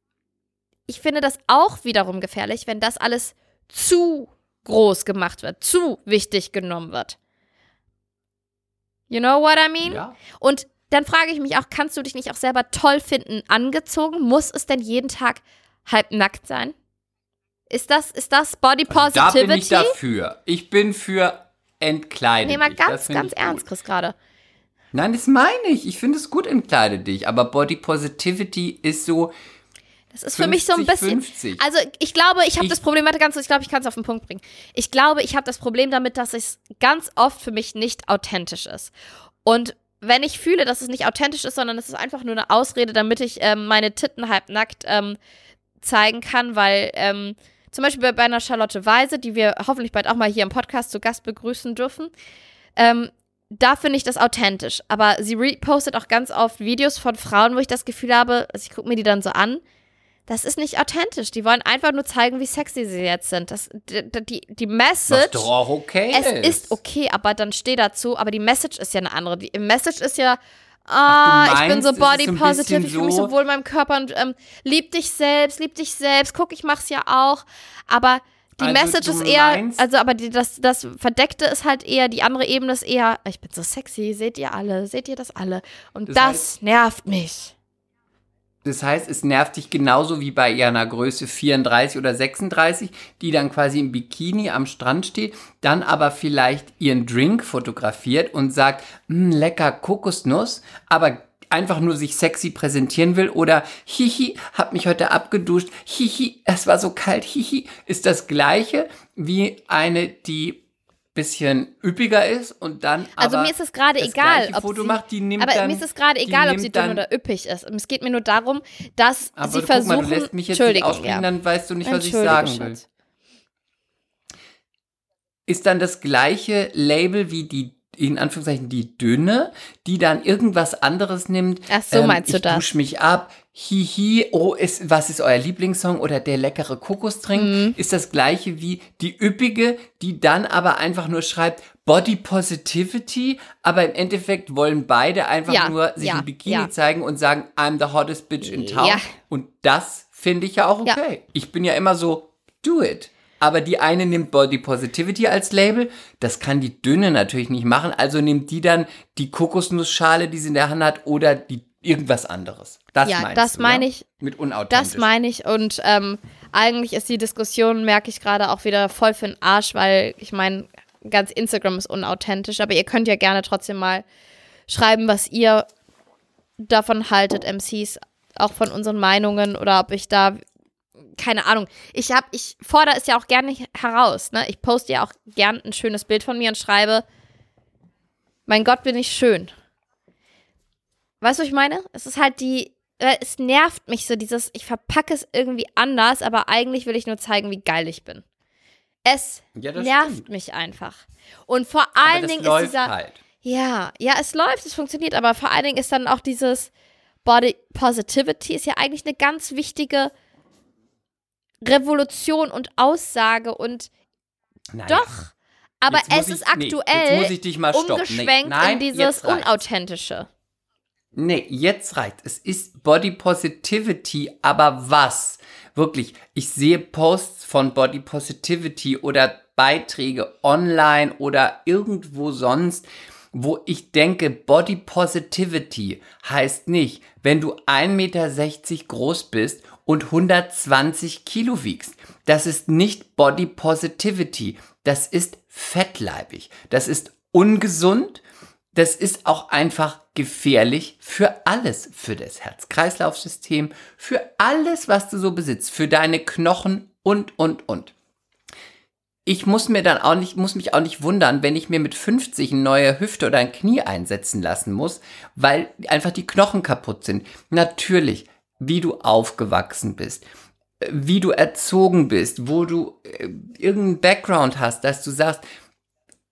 ich finde das auch wiederum gefährlich, wenn das alles zu groß gemacht wird, zu wichtig genommen wird. You know what I mean? Ja. Und dann frage ich mich auch, kannst du dich nicht auch selber toll finden, angezogen? Muss es denn jeden Tag halb nackt sein? Ist das, ist das Body Also da Positivity? bin ich dafür. Ich bin für entkleide nee, mal dich. Ganz, ganz ernst. Chris, gerade. Nein, das meine ich. Ich finde es gut, entkleide dich. Aber Body Positivity ist so Das ist für mich so ein bisschen. 50. Also ich glaube, ich habe das Problem, warte ganz ich glaube, ich kann es auf den Punkt bringen. Ich glaube, ich habe das Problem damit, dass es ganz oft für mich nicht authentisch ist. Und wenn ich fühle, dass es nicht authentisch ist, sondern es ist einfach nur eine Ausrede, damit ich ähm, meine Titten halbnackt ähm, zeigen kann, weil ähm, zum Beispiel bei, einer Charlotte Weise, die wir hoffentlich bald auch mal hier im Podcast zu Gast begrüßen dürfen, ähm, da finde ich das authentisch. Aber sie repostet auch ganz oft Videos von Frauen, wo ich das Gefühl habe, also ich gucke mir die dann so an, das ist nicht authentisch. Die wollen einfach nur zeigen, wie sexy sie jetzt sind. Das, die, die, die Was Message. doch auch okay Es ist okay, aber dann steh dazu. Aber die Message ist ja eine andere. Die Message ist ja, ah, ich bin so body positive, ich fühle mich so- wohl in meinem Körper und ähm, lieb dich selbst, lieb dich selbst. Guck, ich mach's ja auch. Aber die Also, Message ist eher, also aber die, das, das Verdeckte ist halt eher, die andere Ebene ist eher, ich bin so sexy, seht ihr alle, seht ihr das alle? Und Das das, heißt- nervt mich. Das heißt, es nervt dich genauso wie bei ihrer Größe 34 oder 36, die dann quasi im Bikini am Strand steht, dann aber vielleicht ihren Drink fotografiert und sagt, "Mm, lecker Kokosnuss, aber einfach nur sich sexy präsentieren will oder hihi, hab mich heute abgeduscht, hihi, es war so kalt, hihi, ist das gleiche wie eine, die bisschen üppiger ist und dann Also mir ist es gerade egal, ob Foto sie, macht, die nimmt aber dann, mir ist es gerade egal, ob sie dünn oder üppig ist. Es geht mir nur darum, dass aber sie versuchen. mal, du lässt mich jetzt nicht aussprechen, ja. dann weißt du nicht, was ich sagen will. Schatz. ist dann das gleiche Label wie die in Anführungszeichen die dünne, die dann irgendwas anderes nimmt. Ach so, meinst du ich das? dusch mich ab. Hihi, oh, ist, was ist euer Lieblingssong oder der leckere Kokostrink? Mhm. Ist das gleiche wie die üppige, die dann aber einfach nur schreibt Body Positivity, aber im Endeffekt wollen beide einfach Ja, nur sich ja, im Bikini ja. zeigen und sagen, I'm the hottest bitch in town. Und das finde ich ja auch okay. Ich bin ja immer so, do it. Aber die eine nimmt Body Positivity als Label. Das kann die dünne natürlich nicht machen. Also nimmt die dann die Kokosnussschale, die sie in der Hand hat, oder die irgendwas anderes. Das Ja, meinst das du, meine ja? ich- Mit unauthentisch. Das meine ich und ähm, eigentlich ist die Diskussion, merke ich gerade, auch wieder voll für den Arsch, weil ich meine, ganz Instagram ist unauthentisch, aber ihr könnt ja gerne trotzdem mal schreiben, was ihr davon haltet, MCs, auch von unseren Meinungen oder ob ich da keine Ahnung. Ich habe, ich fordere es ja auch gerne heraus. Ne? Ich poste ja auch gern ein schönes Bild von mir und schreibe, mein Gott, bin ich schön. Weißt du, was ich meine? Es ist halt die, äh, es nervt mich so, dieses, ich verpacke es irgendwie anders, aber eigentlich will ich nur zeigen, wie geil ich bin. Es Ja, nervt stimmt. mich einfach. Und vor allen Dingen ist dieser. halt. Ja, ja, es läuft, es funktioniert, aber vor allen Dingen ist dann auch dieses Body Positivity ist ja eigentlich eine ganz wichtige Revolution und Aussage und Naja. doch. Aber Jetzt es ich- ist nee, aktuell. Nee, umgeschwenkt nein, in dieses. Unauthentische. Nee, jetzt reicht. Es ist Body Positivity, aber was? Wirklich, ich sehe Posts von Body Positivity oder Beiträge online oder irgendwo sonst, wo ich denke, Body Positivity heißt nicht, wenn du 1,60 Meter groß bist und 120 Kilo wiegst. Das ist nicht Body Positivity. Das ist fettleibig. Das ist ungesund das ist auch einfach gefährlich für alles, für das Herz-Kreislauf-System, für alles, was du so besitzt, für deine Knochen und, und, und. Ich muss mir dann auch nicht, muss mich auch nicht wundern, wenn ich mir mit 50 eine neue Hüfte oder ein Knie einsetzen lassen muss, weil einfach die Knochen kaputt sind. Natürlich, wie du aufgewachsen bist, wie du erzogen bist, wo du äh, irgendeinen Background hast, dass du sagst,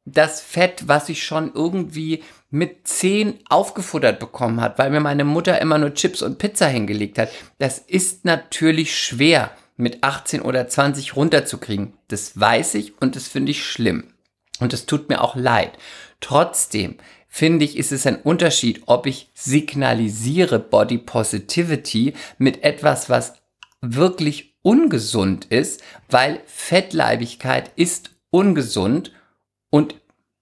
das Fett, was ich schon irgendwie mit 10 aufgefuttert bekommen hat, weil mir meine Mutter immer nur Chips und Pizza hingelegt hat, das ist natürlich schwer mit 18 oder 20 runterzukriegen. Das weiß ich und das finde ich schlimm. Und es tut mir auch leid. Trotzdem finde ich, ist es ein Unterschied, ob ich signalisiere Body Positivity mit etwas, was wirklich ungesund ist, weil Fettleibigkeit ist ungesund und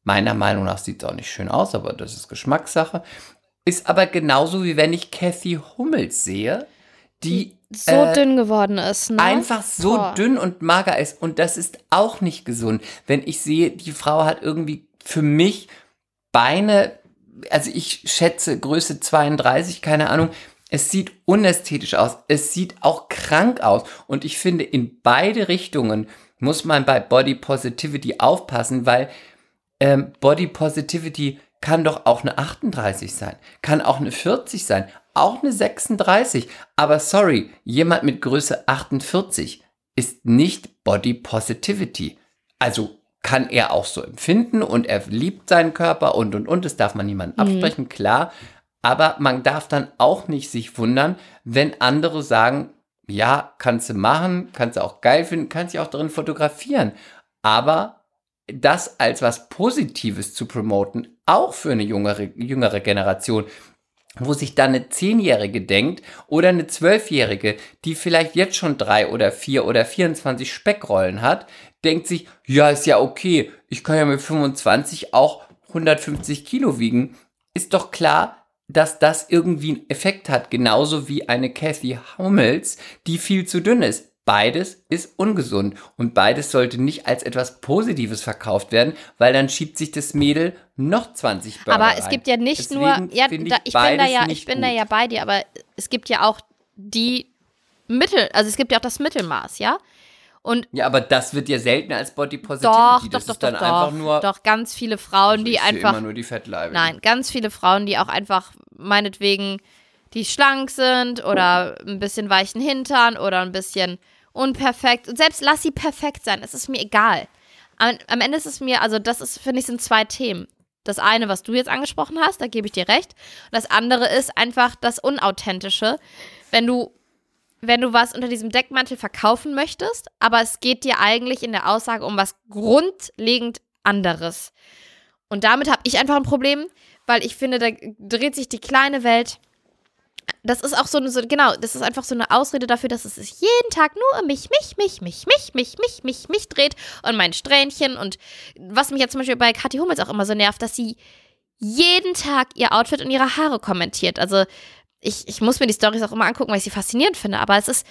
meiner Meinung nach sieht es auch nicht schön aus, aber das ist Geschmackssache. Ist aber genauso wie wenn ich Kathy Hummels sehe, die So äh, dünn geworden ist, ne? einfach so Boah. dünn und mager ist. Und das ist auch nicht gesund. Wenn ich sehe, die Frau hat irgendwie für mich Beine, also ich schätze Größe 32, keine Ahnung. Es sieht unästhetisch aus. Es sieht auch krank aus. Und ich finde, in beide Richtungen muss man bei Body Positivity aufpassen, weil ähm, Body Positivity kann doch auch eine 38 sein, kann auch eine 40 sein, auch eine 36. Aber sorry, jemand mit Größe 48 ist nicht Body Positivity. Also kann er auch so empfinden und er liebt seinen Körper und und und. Das darf man niemandem absprechen, klar. Aber man darf dann auch nicht sich wundern, wenn andere sagen, ja, kannst du machen, kannst du auch geil finden, kannst dich auch drin fotografieren. Aber das als was Positives zu promoten, auch für eine jüngere, jüngere Generation, wo sich dann eine Zehnjährige denkt oder eine Zwölfjährige, die vielleicht jetzt schon drei oder vier oder 24 Speckrollen hat, denkt sich, ja, ist ja okay, ich kann ja mit 25 auch 150 Kilo wiegen. Ist doch klar, dass das irgendwie einen Effekt hat, genauso wie eine Kathy Hummels, die viel zu dünn ist. Beides ist ungesund und beides sollte nicht als etwas Positives verkauft werden, weil dann schiebt sich das Mädel noch 20 Burger Aber es gibt ja nicht Deswegen nur, ja, finde da, ich bin da ja, ich bin da gut. ja bei dir, aber es gibt ja auch die Mittel, also es gibt ja auch das Mittelmaß, ja? Und Ja, aber das wird ja selten als Body Positivity. doch, doch, das doch, ist dann doch, einfach doch, nur. doch, ganz viele Frauen, die ich sehe einfach, immer nur die Fettleibe. nein, ganz viele Frauen, die auch einfach meinetwegen, die schlank sind oder ein bisschen weichen Hintern oder ein bisschen unperfekt. Und selbst lass sie perfekt sein, es ist mir egal. Am, am Ende ist es mir, also das ist, finde ich, sind zwei Themen. Das eine, was du jetzt angesprochen hast, da gebe ich dir recht. Und das andere ist einfach das Unauthentische. Wenn du, wenn du was unter diesem Deckmantel verkaufen möchtest, aber es geht dir eigentlich in der Aussage um was grundlegend anderes. Und damit habe ich einfach ein Problem, weil ich finde, da dreht sich die kleine Welt. Das ist auch so eine, so, genau, das ist einfach so eine Ausrede dafür, dass es sich jeden Tag nur um mich, mich, mich, mich, mich, mich, mich, mich, mich dreht und mein Strähnchen und was mich jetzt zum Beispiel bei Kathi Hummels auch immer so nervt, dass sie jeden Tag ihr Outfit und ihre Haare kommentiert. Also ich, ich muss mir die Storys auch immer angucken, weil ich sie faszinierend finde, aber es ist,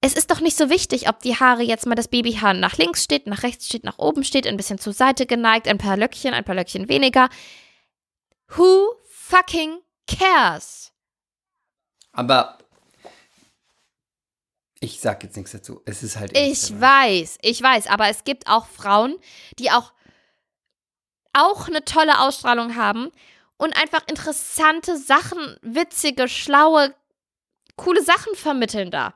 es ist doch nicht so wichtig, ob die Haare jetzt mal das Babyhaar nach links steht, nach rechts steht, nach oben steht, ein bisschen zur Seite geneigt, ein paar Löckchen, ein paar Löckchen weniger. Who fucking cares? Aber ich sag jetzt nichts dazu. Es ist halt. Ich weiß, ich weiß, aber es gibt auch Frauen, die auch, auch eine tolle Ausstrahlung haben und einfach interessante Sachen, witzige, schlaue, coole Sachen vermitteln da.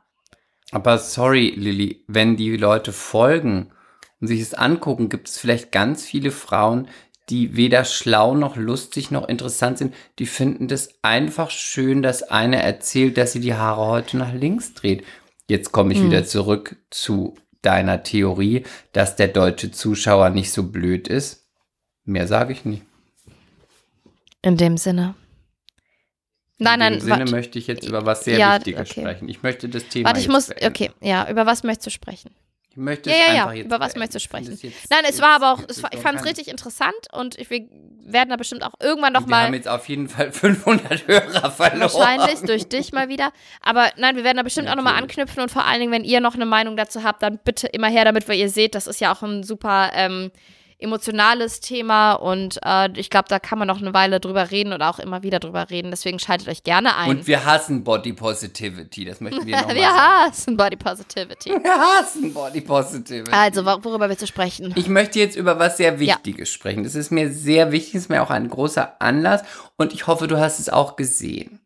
Aber sorry, Lilly, wenn die Leute folgen und sich es angucken, gibt es vielleicht ganz viele Frauen, die weder schlau noch lustig noch interessant sind. Die finden das einfach schön, dass eine erzählt, dass sie die Haare heute nach links dreht. Jetzt komme ich Hm. wieder zurück zu deiner Theorie, dass der deutsche Zuschauer nicht so blöd ist. Mehr sage ich nicht. In dem Sinne. Nein, In nein, dem Sinne warte. möchte ich jetzt über was sehr Ja, Wichtiges okay. sprechen. Ich möchte das Thema Warte, ich muss. beenden. Okay, ja, über was möchtest du sprechen? Ich möchte Ja, ja, ja. jetzt Über was möchtest du sprechen? Nein, es war aber auch, es war, ich fand es richtig interessant und ich, wir werden da bestimmt auch irgendwann noch Wir haben mal. jetzt auf jeden Fall 500 Hörer verloren. Wahrscheinlich durch dich mal wieder. Aber nein, wir werden da bestimmt auch nochmal Natürlich. anknüpfen und vor allen Dingen, wenn ihr noch eine Meinung dazu habt, dann bitte immer her damit, weil ihr seht, das ist ja auch ein super ähm, emotionales Thema und äh, ich glaube, da kann man noch eine Weile drüber reden oder auch immer wieder drüber reden. Deswegen schaltet euch gerne ein. Und wir hassen Body Positivity, das möchten wir nochmal wir sagen. hassen Body Positivity. Wir hassen Body Positivity. Also, wor- worüber willst du sprechen? Ich möchte jetzt über was sehr Wichtiges sprechen. Das ist mir sehr wichtig, ist mir auch ein großer Anlass und ich hoffe, du hast es auch gesehen.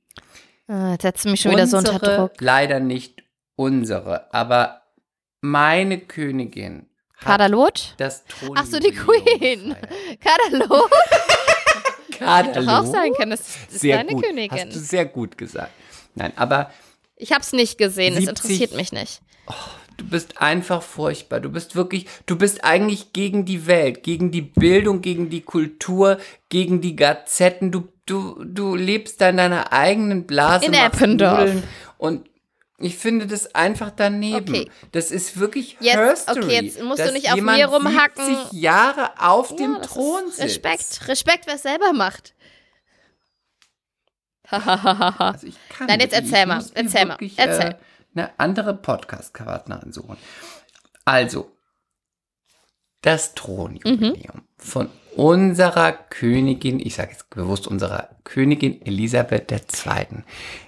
Ah, Jetzt setzt du mich schon wieder so unter Unsere- Druck. Leider nicht unsere, aber meine Königin hat Kaderlot? das Thron. Ach so, die Queen. Kaderlot? Doch auch sein können, das ist Sehr deine gut. Königin. Hast du sehr gut gesagt. Nein, aber Ich hab's nicht gesehen, es 70 interessiert mich nicht. Du bist einfach furchtbar. Du bist wirklich, du bist eigentlich gegen die Welt, gegen die Bildung, gegen die Kultur, gegen die Gazetten. Du, du, du lebst da in deiner eigenen Blase. In Eppendorf. Und ich finde das einfach daneben. Okay. Das ist wirklich Jetzt- Herstory, okay, jetzt musst du nicht auf mir rumhacken. 70 Jahre auf dem Ja, das Thron sitzt. Respekt, Respekt, wer es selber macht. Also ich kann Nein, jetzt wirklich- erzähl ich mal, erzähl mal, wirklich, erzähl. Äh, eine andere Podcast-Partnerin suchen. Also, das Thronjubiläum Mhm. von unserer Königin, ich sage jetzt bewusst unserer Königin Elisabeth II.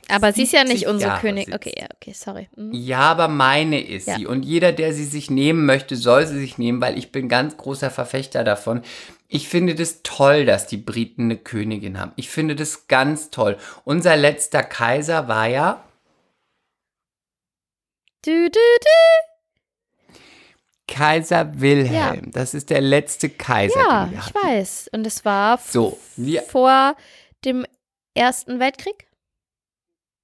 Aber sie ist ja nicht 70 unsere Jahre Königin. Okay, ja, okay, sorry. Mhm. Ja, aber meine ist Ja. sie. Und jeder, der sie sich nehmen möchte, soll sie sich nehmen, weil ich bin ganz großer Verfechter davon. Ich finde das toll, dass die Briten eine Königin haben. Ich finde das ganz toll. Unser letzter Kaiser war ja Du, du, du. Kaiser Wilhelm. Das ist der letzte Kaiser, Ja, den wir ich weiß. Und es war So, wir vor dem Ersten Weltkrieg.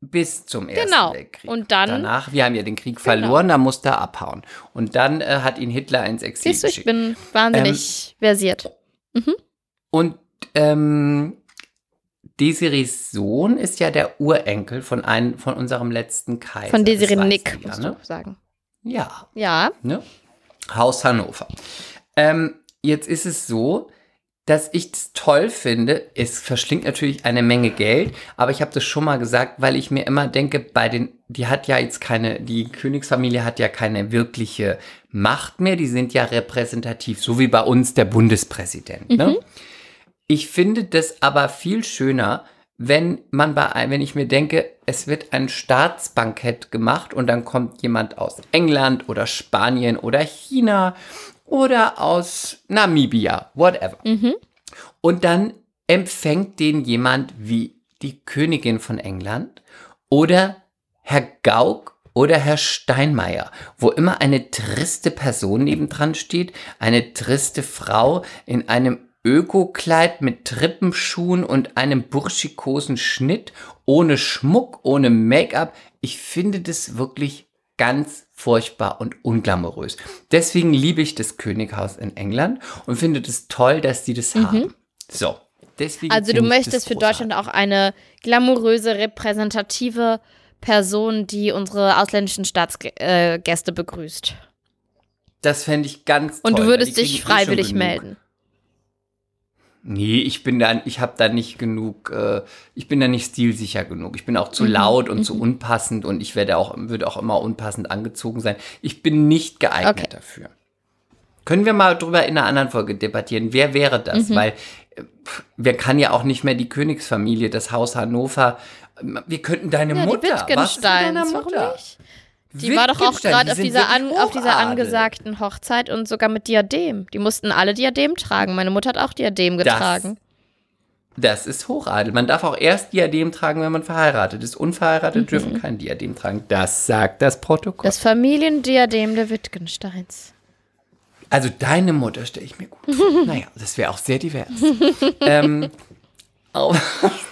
bis zum Ersten Genau. Weltkrieg. Und dann- Danach, wir haben ja den Krieg verloren, da musste er abhauen. Und dann äh, hat ihn Hitler ins Exil Siehst du, ich geschickt. bin wahnsinnig versiert. Und ähm, Desirees Sohn ist ja der Urenkel von einem von unserem letzten Kaiser. Von Desiree Nick, ja, musst ne? du sagen. Ja, Ja. ne? Haus Hannover. Ähm, jetzt ist es so, dass ich es toll finde. Es verschlingt natürlich eine Menge Geld, aber ich habe das schon mal gesagt, weil ich mir immer denke, bei den, die hat ja jetzt keine, die Königsfamilie hat ja keine wirkliche Macht mehr, die sind ja repräsentativ, so wie bei uns der Bundespräsident. Ne? Mhm. Ich finde das aber viel schöner, wenn man bei, wenn ich mir denke, es wird ein Staatsbankett gemacht und dann kommt jemand aus England oder Spanien oder China oder aus Namibia, whatever. Mhm. Und dann empfängt den jemand wie die Königin von England oder Herr Gauck oder Herr Steinmeier, wo immer eine triste Person nebendran steht, eine triste Frau in einem Öko-Kleid mit Trippenschuhen und einem burschikosen Schnitt, ohne Schmuck, ohne Make-up. Ich finde das wirklich ganz furchtbar und unglamourös. Deswegen liebe ich das Könighaus in England und finde das toll, dass die das haben. So. Deswegen Also du möchtest für. Deutschland auch eine glamouröse, repräsentative Person, die unsere ausländischen Staatsgäste Gäste begrüßt. Das fände ich ganz toll. Und du würdest dich eh freiwillig melden. Nee, ich bin da, ich habe da nicht genug, äh, ich bin da nicht stilsicher genug. Ich bin auch Mhm, zu laut und zu unpassend und ich werde auch, würde auch immer unpassend angezogen sein. Ich bin nicht geeignet Okay. dafür. Können wir mal drüber in einer anderen Folge debattieren? Wer wäre das? Mhm. Weil äh, wir kann ja auch nicht mehr die Königsfamilie, das Haus Hannover. Wir könnten deine Ja, Mutter. Was ist mit deiner Wittgensteins, warum Mutter? nicht? Die war doch auch gerade auf dieser, an, auf dieser angesagten Hochzeit und sogar mit Diadem. Die mussten alle Diadem tragen. Meine Mutter hat auch Diadem getragen. Das ist Hochadel. Man darf auch erst Diadem tragen, wenn man verheiratet ist. Unverheiratete Mhm. dürfen kein Diadem tragen. Das sagt das Protokoll. Das Familiendiadem der Wittgensteins. also deine Mutter stelle ich mir gut vor. naja, das wäre auch sehr divers. ähm, auf,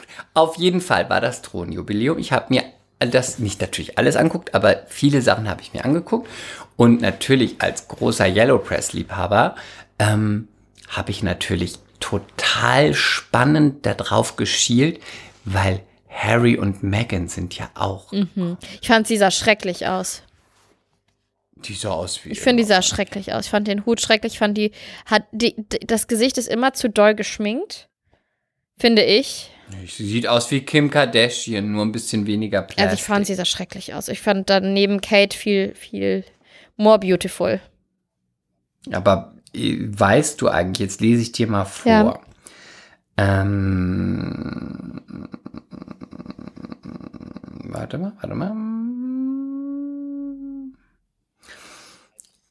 auf jeden Fall war das Thronjubiläum. Ich habe mir das nicht natürlich alles anguckt, aber viele Sachen habe ich mir angeguckt. Und natürlich als großer Yellow Press-Liebhaber ähm, habe ich natürlich total spannend darauf geschielt, weil Harry und Meghan sind ja auch. Ich fand sie sah schrecklich aus. Die sah aus wie. Ich finde, die sah schrecklich aus. Ich fand den Hut schrecklich. Ich fand die, hat die, das Gesicht ist immer zu doll geschminkt. Finde ich. Sie sieht aus wie Kim Kardashian, nur ein bisschen weniger Plastik. Also ich fand, sie sah schrecklich aus. Ich fand dann neben Kate viel, viel more beautiful. Aber äh, weißt du eigentlich, jetzt lese ich dir mal vor. Ja. Ähm, warte mal, warte mal.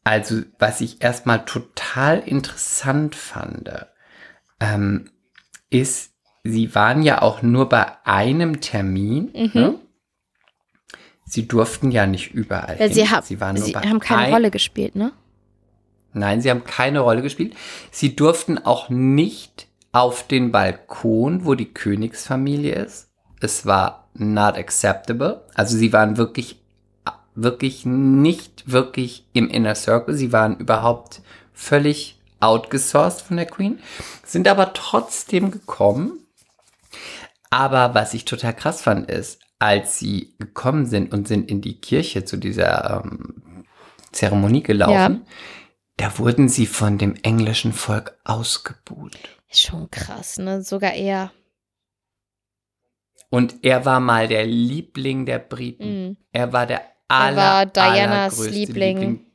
Also, was ich erstmal total interessant fand, ähm, ist, sie waren ja auch nur bei einem Termin. Mhm. Ne? Sie durften ja nicht überall Ja, hin. sie, hab, sie waren nur sie bei haben keine ein- Rolle gespielt, ne? Nein, sie haben keine Rolle gespielt. Sie durften auch nicht auf den Balkon, wo die Königsfamilie ist. Es war not acceptable. Also sie waren wirklich, wirklich nicht wirklich im Inner Circle. Sie waren überhaupt völlig outgesourced von der Queen, sind aber trotzdem gekommen. Aber was ich total krass fand, ist, als sie gekommen sind und sind in die Kirche zu dieser ähm, Zeremonie gelaufen, da wurden sie von dem englischen Volk ausgebuht. Ist schon krass, ne? Sogar er. Und er war mal der Liebling der Briten. Mhm. Er war der Er aller, war Dianas allergrößte Liebling.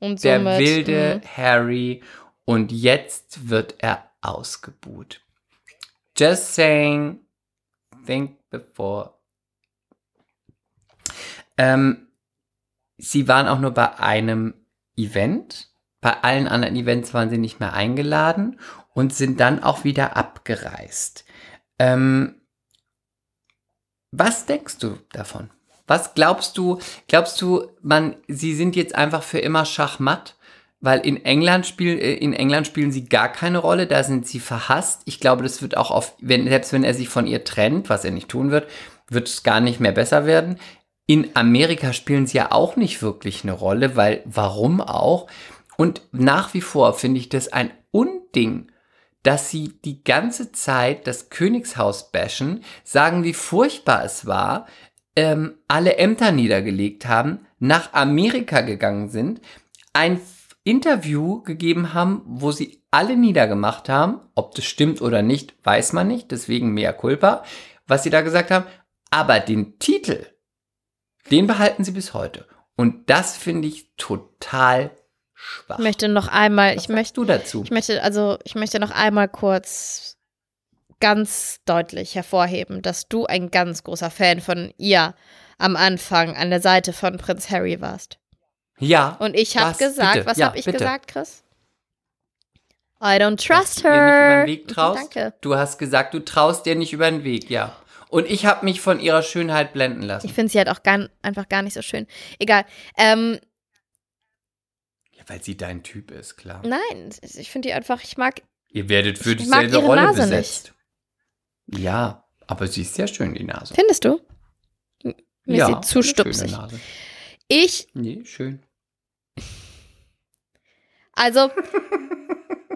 Und Der somit. wilde mhm. Harry. Und jetzt wird er ausgebuht. Just saying, think before. Ähm, sie waren auch nur bei einem Event. Bei allen anderen Events waren sie nicht mehr eingeladen und sind dann auch wieder abgereist. Ähm, was denkst du davon? Was glaubst du? Glaubst du, man, sie sind jetzt einfach für immer Schachmatt? Weil in England spielen, äh, in England spielen sie gar keine Rolle, da sind sie verhasst. Ich glaube, das wird auch auf, wenn, selbst wenn er sich von ihr trennt, was er nicht tun wird, wird es gar nicht mehr besser werden. In Amerika spielen sie ja auch nicht wirklich eine Rolle, weil warum auch? Und nach wie vor finde ich das ein Unding, dass sie die ganze Zeit das Königshaus bashen, sagen, wie furchtbar es war, ähm, alle Ämter niedergelegt haben, nach Amerika gegangen sind, ein Interview gegeben haben, wo sie alle niedergemacht haben. Ob das stimmt oder nicht, weiß man nicht. Deswegen mehr Culpa, was sie da gesagt haben. Aber den Titel, den behalten sie bis heute. Und das finde ich total schwach. Ich möchte noch einmal, was ich möchte, du dazu? ich möchte, also ich möchte noch einmal kurz ganz deutlich hervorheben, dass du ein ganz großer Fan von ihr am Anfang an der Seite von Prinz Harry warst. Ja. Und ich habe gesagt, Bitte. was Ja, habe ich bitte. gesagt, Chris? I don't trust nicht her. den Weg traust. Danke. Du hast gesagt, du traust dir nicht über den Weg, ja. Und ich habe mich von ihrer Schönheit blenden lassen. Ich finde sie halt auch gar, einfach gar nicht so schön. Egal. Ähm, ja, weil sie dein Typ ist, klar. nein, ich finde die einfach, ich mag, Ihr werdet für dieselbe Rolle Nase besetzt. Ja, aber sie ist sehr schön, die Nase. findest du? Mir ja, ist sie zu stupsig. Ich, Nee, schön. Also,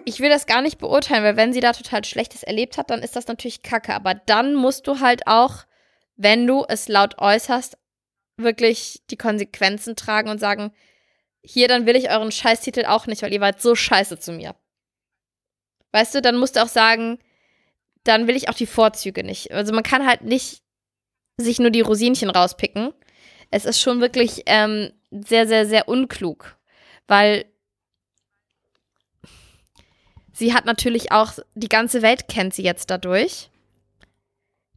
ich will das gar nicht beurteilen, weil wenn sie da total Schlechtes erlebt hat, dann ist das natürlich kacke. Aber dann musst du halt auch, wenn du es laut äußerst, wirklich die Konsequenzen tragen und sagen, hier, dann will ich euren Scheißtitel auch nicht, weil ihr wart so scheiße zu mir. Weißt du, dann musst du auch sagen, dann will ich auch die Vorzüge nicht. Also man kann halt nicht sich nur die Rosinchen rauspicken. Es ist schon wirklich ähm, sehr, sehr, sehr unklug, weil sie hat natürlich auch, die ganze Welt kennt sie jetzt dadurch,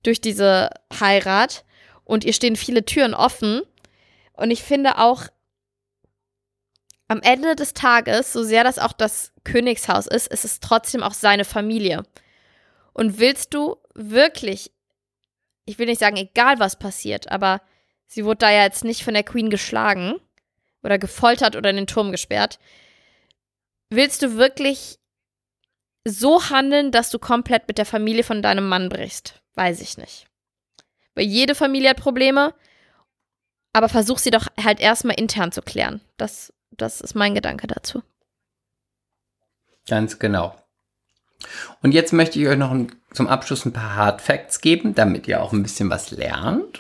durch diese Heirat und ihr stehen viele Türen offen und ich finde auch, am Ende des Tages, so sehr das auch das Königshaus ist, ist es trotzdem auch seine Familie. Und willst du wirklich, ich will nicht sagen, egal was passiert, aber sie wurde da ja jetzt nicht von der Queen geschlagen oder gefoltert oder in den Turm gesperrt. Willst du wirklich so handeln, dass du komplett mit der Familie von deinem Mann brichst? Weiß ich nicht. Weil jede Familie hat Probleme, aber versuch sie doch halt erstmal intern zu klären. Das, das ist mein Gedanke dazu. Ganz genau. Und jetzt möchte ich euch noch ein, zum Abschluss ein paar Hard Facts geben, damit ihr auch ein bisschen was lernt.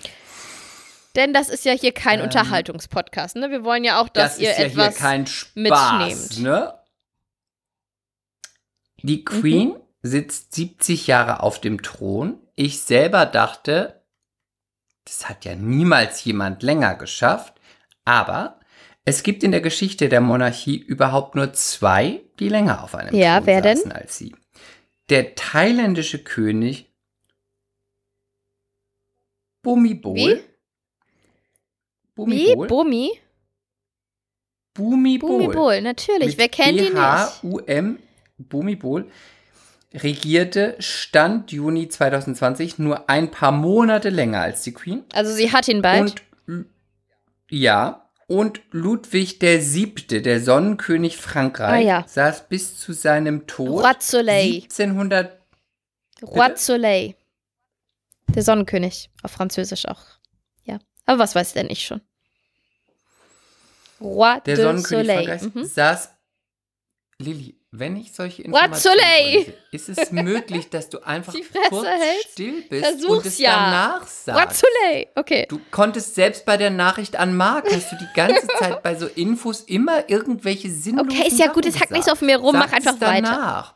Denn das ist ja hier kein Ähm, Unterhaltungspodcast, ne? Wir wollen ja auch, dass das ihr ja etwas. hier kein Spaß, mitnehmt. ne? Die Queen sitzt 70 Jahre auf dem Thron. Ich selber dachte, das hat ja niemals jemand länger geschafft. Aber es gibt in der Geschichte der Monarchie überhaupt nur zwei, die länger auf einem Ja, Thron wer denn? saßen als sie. Der thailändische König Bhumibol. Wie? Wie? Bhumibol. Bumi? Bhumibol. Bumibol, natürlich. Mit Wer kennt ihn nicht? B-H-U-M, Bhumibol, regierte Stand Juni 2020 nur ein paar Monate länger als die Queen. Also sie hat ihn bald. Und ja, und Ludwig der Siebte, der Sonnenkönig Frankreich, Ah, ja. saß bis zu seinem Tod Roi de Soleil. 1700 Roi Soleil. Der Sonnenkönig. Auf Französisch auch. Ja. Aber was weiß denn ich schon? Roi der de Sonnenkönig Soleil. Frankreichs Mhm. saß Lilly, wenn ich solche Informationen vorlese, ist es möglich, dass du einfach kurz hältst? still bist Versuch's und es ja. danach sagst. Okay. Du konntest selbst bei der Nachricht an Mark, hast du die ganze Zeit bei so Infos immer irgendwelche sinnlosen Okay, ist ja gut, Sachen jetzt hack nicht so auf mir rum, Sag mach einfach es weiter. danach.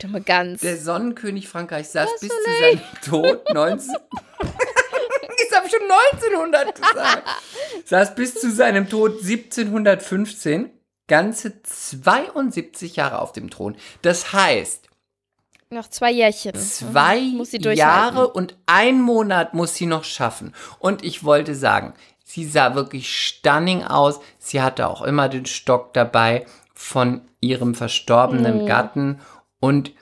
Dumme Gans. Der Sonnenkönig Frankreichs saß bis zu seinem Tod 19... Jetzt habe ich schon 1900 gesagt. saß bis zu seinem Tod 1715 ganze 72 Jahre auf dem Thron. Das heißt, Noch zwei Jährchen. Zwei sie durchhalten. Jahre und ein Monat muss sie noch schaffen. Und ich wollte sagen, sie sah wirklich stunning aus. Sie hatte auch immer den Stock dabei von ihrem verstorbenen Mhm. Gatten. Und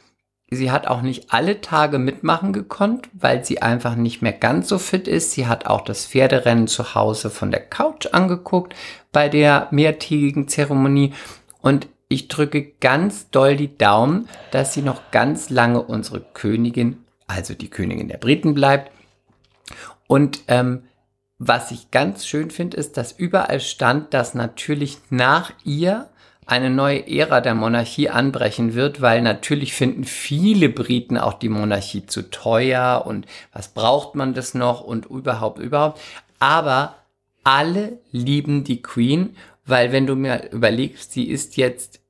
sie hat auch nicht alle Tage mitmachen gekonnt, weil sie einfach nicht mehr ganz so fit ist. Sie hat auch das Pferderennen zu Hause von der Couch angeguckt bei der mehrtägigen Zeremonie. Und ich drücke ganz doll die Daumen, dass sie noch ganz lange unsere Königin, also die Königin der Briten bleibt. Und ähm, was ich ganz schön finde, ist, dass überall stand, dass natürlich nach ihr eine neue Ära der Monarchie anbrechen wird, weil natürlich finden viele Briten auch die Monarchie zu teuer und was braucht man das noch und überhaupt, überhaupt. Aber alle lieben die Queen, weil wenn du mir überlegst, sie ist jetzt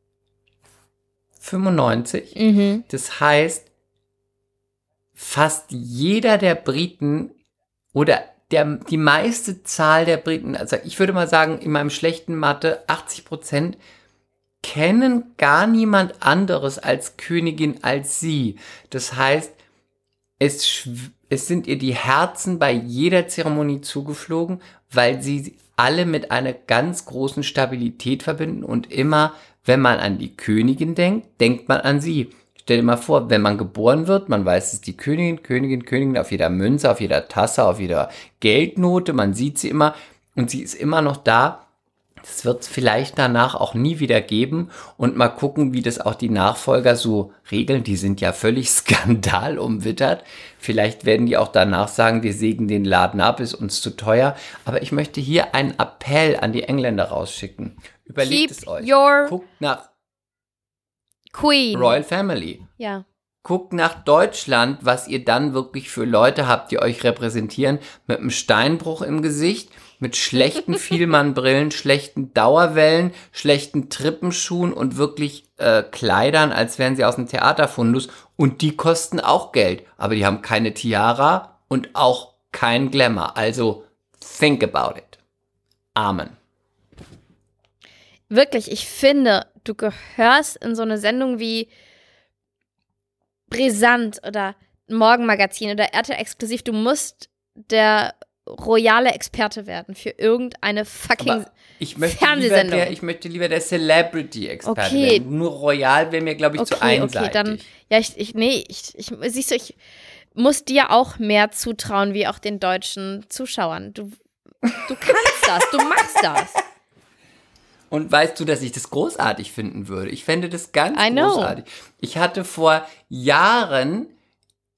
95. Mhm. Das heißt, fast jeder der Briten oder der, die meiste Zahl der Briten, also ich würde mal sagen, in meinem schlechten Mathe 80 Prozent kennen gar niemand anderes als Königin als sie. Das heißt, es, es sind ihr die Herzen bei jeder Zeremonie zugeflogen, weil sie alle mit einer ganz großen Stabilität verbinden und immer, wenn man an die Königin denkt, denkt man an sie. Stell dir mal vor, wenn man geboren wird, man weiß, es ist die Königin, Königin, Königin auf jeder Münze, auf jeder Tasse, auf jeder Geldnote, man sieht sie immer und sie ist immer noch da. Das wird es vielleicht danach auch nie wieder geben und mal gucken, wie das auch die Nachfolger so regeln. Die sind ja völlig skandalumwittert. Vielleicht werden die auch danach sagen, wir sägen den Laden ab, ist uns zu teuer. Aber ich möchte hier einen Appell an die Engländer rausschicken. Überlegt Keep es euch. Guckt nach Queen. Royal Family. Ja. Guckt nach Deutschland, was ihr dann wirklich für Leute habt, die euch repräsentieren, mit einem Steinbruch im Gesicht, mit schlechten Vielmann-Brillen, schlechten Dauerwellen, schlechten Trippenschuhen und wirklich äh, Kleidern, als wären sie aus dem Theaterfundus. Und die kosten auch Geld, aber die haben keine Tiara und auch kein Glamour. Also think about it. Amen. Wirklich, ich finde, du gehörst in so eine Sendung wie Brisant oder Morgenmagazin oder RTL Exklusiv. Du musst der royale Experte werden für irgendeine fucking. Aber ich möchte, lieber Fernsehsendung. der, ich möchte lieber der Celebrity-Experte Okay. werden. Nur Royal wäre mir, glaube ich, zu okay, einseitig. okay, dann. Ja, ich, ich nee, ich, ich, siehst du, ich muss dir auch mehr zutrauen, wie auch den deutschen Zuschauern. Du, du kannst das, du machst das. Und weißt du, dass ich das großartig finden würde? Ich fände das ganz I know. großartig. Ich hatte vor Jahren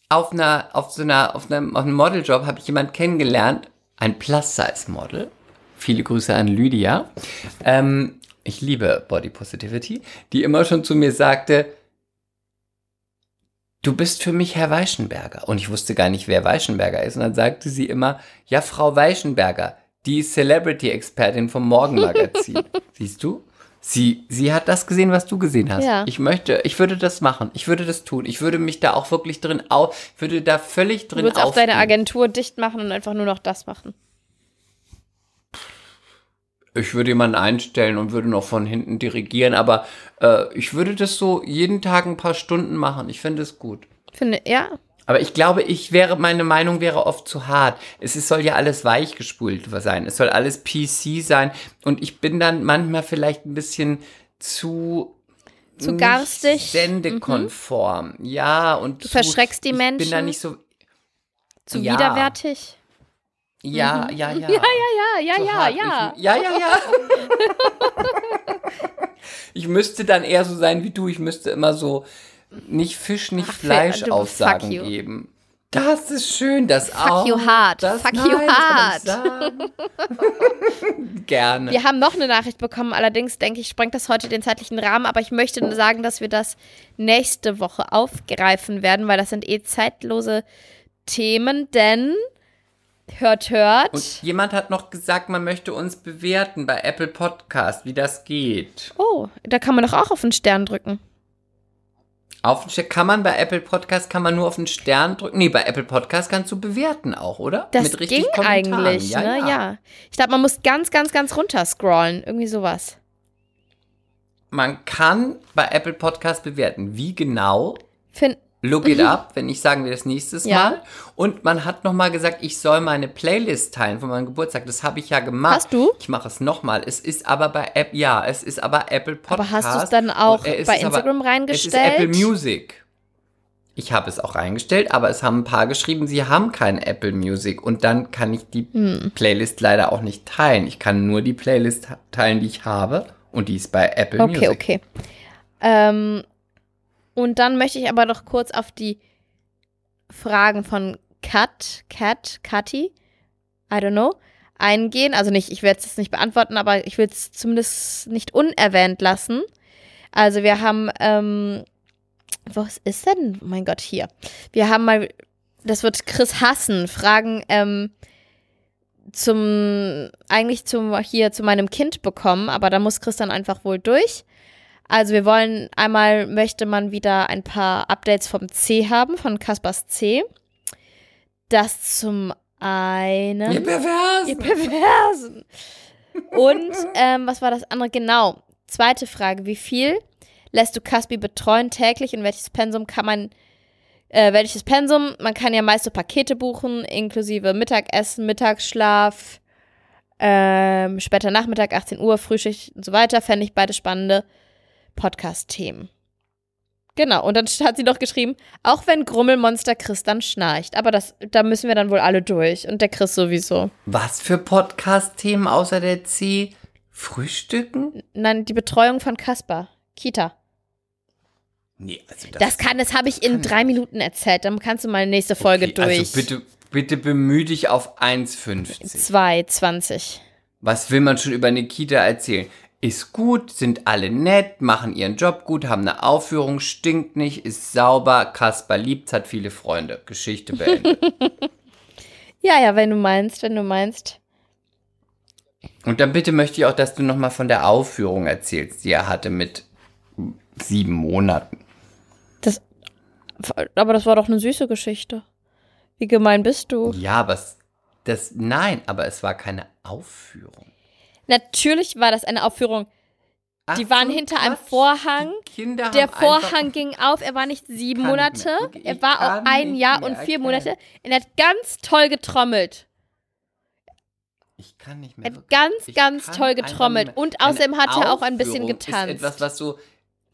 auf einer, auf so einer, auf einem, auf einem Modeljob habe ich jemanden kennengelernt, ein Plus-Size-Model. Viele Grüße an Lydia. Ähm, ich liebe Body Positivity, die immer schon zu mir sagte, du bist für mich Herr Weichenberger. Und ich wusste gar nicht, wer Weichenberger ist. Und dann sagte sie immer, ja, Frau Weichenberger, die Celebrity-Expertin vom Morgenmagazin. Siehst du? Sie, sie hat das gesehen, was du gesehen hast. Ja. Ich möchte, ich würde das machen. Ich würde das tun. Ich würde mich da auch wirklich drin auf, würde da völlig Du drin würdest auch deine. Agentur dicht machen und einfach nur noch das machen. Ich würde jemanden einstellen und würde noch von hinten dirigieren, aber äh, ich würde das so jeden Tag ein paar Stunden machen. Ich finde es gut. Finde, ja. Aber ich glaube, ich wäre, meine Meinung wäre oft zu hart. Es ist, soll ja alles weichgespult sein. Es soll alles PC sein. Und ich bin dann manchmal vielleicht ein bisschen zu. Zu garstig. Sendekonform. Ja, und. Du verschreckst die ich bin da Menschen. nicht so. Zu Ja. widerwärtig. Ja, ja, ja. Ja, ja, ja, zu ja, hart. ja. Ich, ja, ja, ja. ich müsste dann eher so sein wie du. Ich müsste immer so nicht Fisch, nicht Ach, Fleisch du- Aussagen fuck geben. Das ist schön, das Fuck auch. you hard. Das, Fuck nein, you hard. Gerne. Wir haben noch eine Nachricht bekommen, allerdings denke ich, sprengt das heute den zeitlichen Rahmen, aber ich möchte nur sagen, dass wir das nächste Woche aufgreifen werden, weil das sind eh zeitlose Themen, denn hört, hört. Und jemand hat noch gesagt, man möchte uns bewerten bei Apple Podcast, wie das geht. oh, da kann man doch auch auf den Stern drücken. Auf den Stern kann man bei Apple Podcast kann man nur auf den Stern drücken. Nee, bei Apple Podcast kannst du bewerten auch, oder? Das Mit richtig ging Kommentaren. eigentlich, ja, ne? Ja. Ja. Ich glaube, man muss ganz, ganz, ganz runter scrollen. Irgendwie sowas. Man kann bei Apple Podcast bewerten. Wie genau? Fin Look it up, wenn ich sagen wir das nächstes. Ja. Mal. Und man hat noch mal gesagt, ich soll meine Playlist teilen von meinem Geburtstag. Das habe ich ja gemacht. Hast du? Ich mache es noch mal. Es ist aber bei App, ja, es ist aber Apple Podcast. Aber hast du es dann auch bei ist aber- Instagram Es reingestellt? ist Apple Music. Ich habe es auch reingestellt, aber es haben ein paar geschrieben, sie haben kein Apple Music. Und dann kann ich die Hm. Playlist leider auch nicht teilen. Ich kann nur die Playlist teilen, die ich habe. Und die ist bei Apple Okay, Music. okay. Ähm, und dann möchte ich aber noch kurz auf die Fragen von Kat, Kat, Kati, I don't know, eingehen. Also nicht, ich werde es nicht beantworten, aber ich will es zumindest nicht unerwähnt lassen. Also wir haben, ähm, was ist denn? Oh mein Gott, hier. Wir haben mal, das wird Chris hassen, Fragen, ähm, zum, eigentlich zum, hier zu meinem Kind bekommen, aber da muss Chris dann einfach wohl durch. Also wir wollen einmal möchte man wieder ein paar Updates vom C haben, von Kaspers C. Das zum einen. Ihr Perversen. Ihr Perversen. Und ähm, was war das andere? Genau. Zweite Frage. Wie viel lässt du Caspi betreuen täglich und welches Pensum kann man, äh, welches Pensum? Man kann ja meist so Pakete buchen, inklusive Mittagessen, Mittagsschlaf, ähm, später Nachmittag, 18 Uhr, Frühschicht und so weiter. Fände ich beide spannende Podcast-Themen. Genau, und dann hat sie noch geschrieben, auch wenn Grummelmonster Chris dann schnarcht. Aber das, da müssen wir dann wohl alle durch. Und der Chris sowieso. Was für Podcast-Themen außer der C? Frühstücken? Nein, die Betreuung von Kaspar. Kita. Nee, also das, Das kann, das habe ich in drei Minuten erzählt. Dann kannst du mal nächste Folge okay, durch. Also bitte, bitte bemühe dich auf 1,50. 2,20. Was will man schon über eine Kita erzählen? Ist gut, sind alle nett, machen ihren Job gut, haben eine Aufführung, stinkt nicht, ist sauber, Kasper liebt's, hat viele Freunde. Geschichte beendet. Ja, ja, wenn du meinst, wenn du meinst. Und dann bitte möchte ich auch, dass du nochmal von der Aufführung erzählst, die er hatte mit sieben Monaten. Das, aber das war doch eine süße Geschichte. Wie gemein bist du? Ja, aber es, das, nein, aber es war keine Aufführung. Natürlich war das eine Aufführung. Die Ach waren so, hinter einem Quatsch. Vorhang. Die Kinder Der Vorhang ging auf. Er war nicht sieben nicht Monate. Ich Er war auch ein nicht Jahr und vier erkennen. Monate. Er hat ganz toll getrommelt. Ich kann nicht mehr. Er hat ganz, ganz toll getrommelt. nicht. Und außerdem hat er auch ein bisschen getanzt. Ist etwas, was so.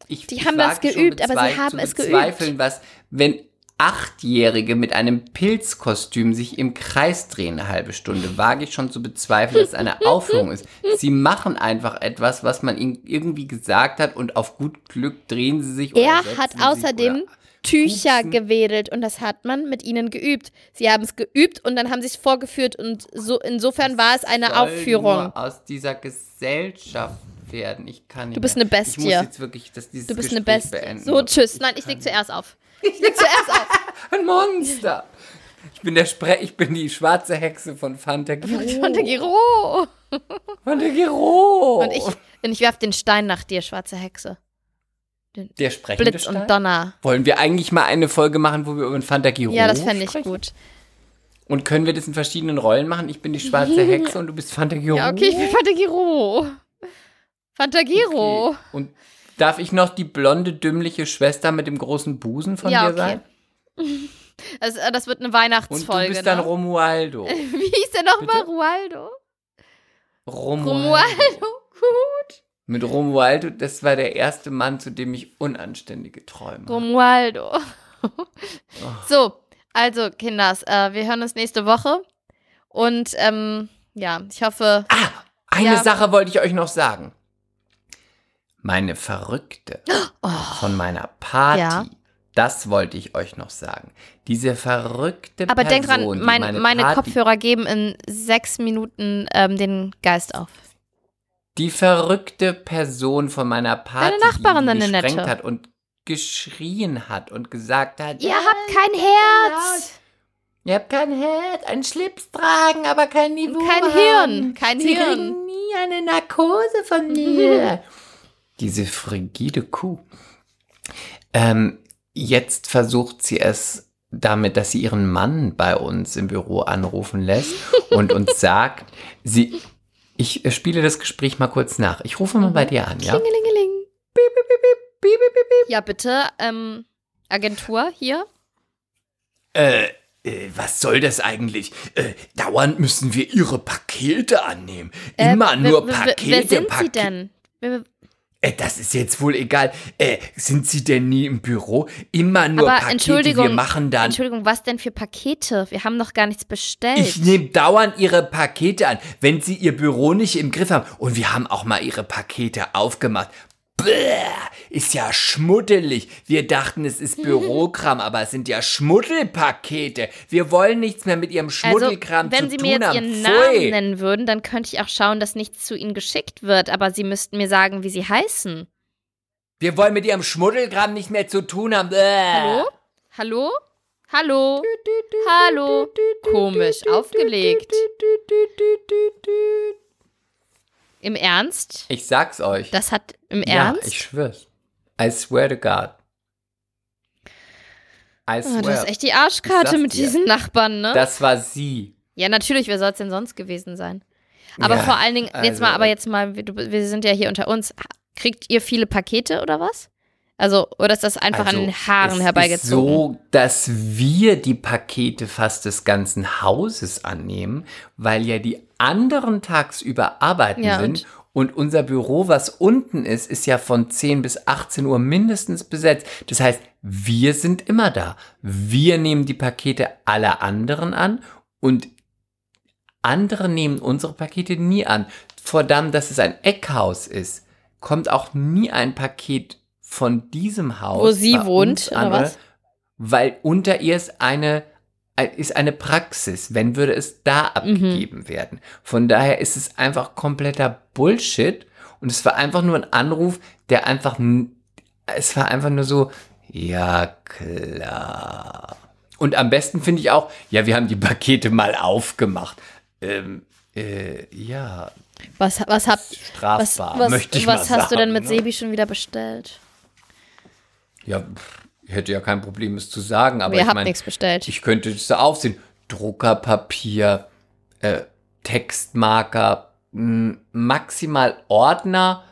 Ich, Die ich haben das geübt, aber sie haben es geübt. was, wenn Achtjährige mit einem Pilzkostüm sich im Kreis drehen eine halbe Stunde, wage ich schon zu bezweifeln, dass es eine Aufführung ist. Sie machen einfach etwas, was man ihnen irgendwie gesagt hat und auf gut Glück drehen sie sich Er hat außerdem Tücher pupsen. gewedelt und das hat man mit ihnen geübt. Sie haben es geübt und dann haben sie es vorgeführt und so insofern war es eine Aufführung. Aus dieser Gesellschaft werden. Ich kann nicht Du bist mehr. eine Bestie. Ich muss jetzt wirklich dass dieses Du bist eine Gespräch Bestie. beenden. So, tschüss. Nein, ich leg zuerst auf. Ich leg zuerst auf. Ein Monster. Ich bin der Spre ich bin die schwarze Hexe von Fantagiro. Von der Giro. Fantagiro. Und ich, und ich werf den Stein nach dir, schwarze Hexe. der sprechende Blitz Stein? und Donner. Wollen wir eigentlich mal eine Folge machen, wo wir über den Fantagiro Ja, das fände ich sprechen? gut. Und können wir das in verschiedenen Rollen machen? Ich bin die schwarze Hexe und du bist Fantagiro. Ja, okay, ich bin Fantagiro. Fantagiro. Okay. Und darf ich noch die blonde, dümmliche Schwester mit dem großen Busen von Ja, dir okay. sein? Das, äh, das wird eine Und Weihnachtsfolge. du bist dann ne? Romualdo. Wie hieß der nochmal? Rualdo? Romualdo. Romualdo. Gut. Mit Romualdo, das war der erste Mann, zu dem ich unanständige Träume. Romualdo. so, also, Kinders, äh, wir hören uns nächste Woche. Und ähm, ja, ich hoffe. Ah, eine Ja. Sache wollte ich euch noch sagen. Meine Verrückte von meiner Party. Ja. Das wollte ich euch noch sagen. Diese verrückte Aber Person, denk dran, mein, meine, meine Party, Kopfhörer geben in sechs Minuten ähm, den Geist auf. Die verrückte Person von meiner Party, Nachbarin, die gesprengt nette. hat und geschrien hat und gesagt hat, Ihr habt kein Herz. Ihr habt kein Herz, ein Schlips tragen, aber kein Niveau Kein haben. Hirn, kein Sie Hirn. kriegen nie eine Narkose von mir. Diese frigide Kuh. Ähm, jetzt versucht sie es damit, dass sie ihren Mann bei uns im Büro anrufen lässt und uns sagt, sie, ich äh, spiele das Gespräch mal kurz nach. Ich rufe mal bei dir an, ja? Klingelingeling. Ja, bitte. Ähm, Agentur hier. Äh, äh, was soll das eigentlich? Äh, dauernd müssen wir ihre Pakete annehmen. Äh, Immer wer- nur Pakete. Wer sind Sie Pakete. denn? Wer- Äh, das ist jetzt wohl egal. Äh, sind Sie denn nie im Büro? Immer nur Aber Pakete. Entschuldigung, wir machen dann. Entschuldigung, was denn für Pakete? Wir haben noch gar nichts bestellt. Ich nehme dauernd Ihre Pakete an, wenn Sie Ihr Büro nicht im Griff haben. Und wir haben auch mal Ihre Pakete aufgemacht. Bäh, ist ja schmuddelig. Wir dachten, es ist Bürokram, aber es sind ja Schmuddelpakete. Wir wollen nichts mehr mit Ihrem also, Schmuddelkram wenn zu Sie tun mir jetzt haben. Ihren Pfui. Namen nennen würden, dann könnte ich auch schauen, dass nichts zu Ihnen geschickt wird. Aber Sie müssten mir sagen, wie Sie heißen. Wir wollen mit Ihrem Schmuddelkram nicht mehr zu tun haben. Bäh. Hallo? Hallo? Hallo? Hallo? Komisch, aufgelegt. Im Ernst? Ich sag's euch. Das hat im ja, Ernst? ich schwör's. I swear to God. I Oh, swear. das ist echt die Arschkarte mit dir. diesen Nachbarn, ne? das war sie. ja, natürlich, wer soll es denn sonst gewesen sein? Aber Ja, vor allen Dingen, jetzt also- mal, aber jetzt mal, wir, sind ja hier unter uns. Kriegt ihr viele Pakete oder was? Also, oder ist das einfach an den Haaren Also, es herbeigezogen? Ist so, dass wir die Pakete fast des ganzen Hauses annehmen, weil ja die anderen tagsüber arbeiten Ja, sind. Und unser Büro, was unten ist, ist ja von 10 bis 18 Uhr mindestens besetzt. Das heißt, wir sind immer da. Wir nehmen die Pakete aller anderen an und andere nehmen unsere Pakete nie an. Verdammt, dass es ein Eckhaus ist, kommt auch nie ein Paket von diesem Haus. Wo sie wohnt, uns oder an, was? Weil unter ihr ist eine, ist eine Praxis. Wenn würde es Mhm. da abgegeben werden. Von daher ist es einfach kompletter Bullshit. Und es war einfach nur ein Anruf, der einfach, es war einfach nur so, ja klar. Und am besten finde ich auch, ja, wir haben die Pakete mal aufgemacht. Ähm, äh, ja, Was, was, habt, was, strafbar, was, möchte ich was mal hast du denn sagen, mit ne? Sebi schon wieder bestellt? Ja, pff, hätte ja kein Problem, es zu sagen, aber Ihr ich meine, nichts bestellt. ich könnte es da aufsehen. Druckerpapier, äh, Textmarker, maximal Ordner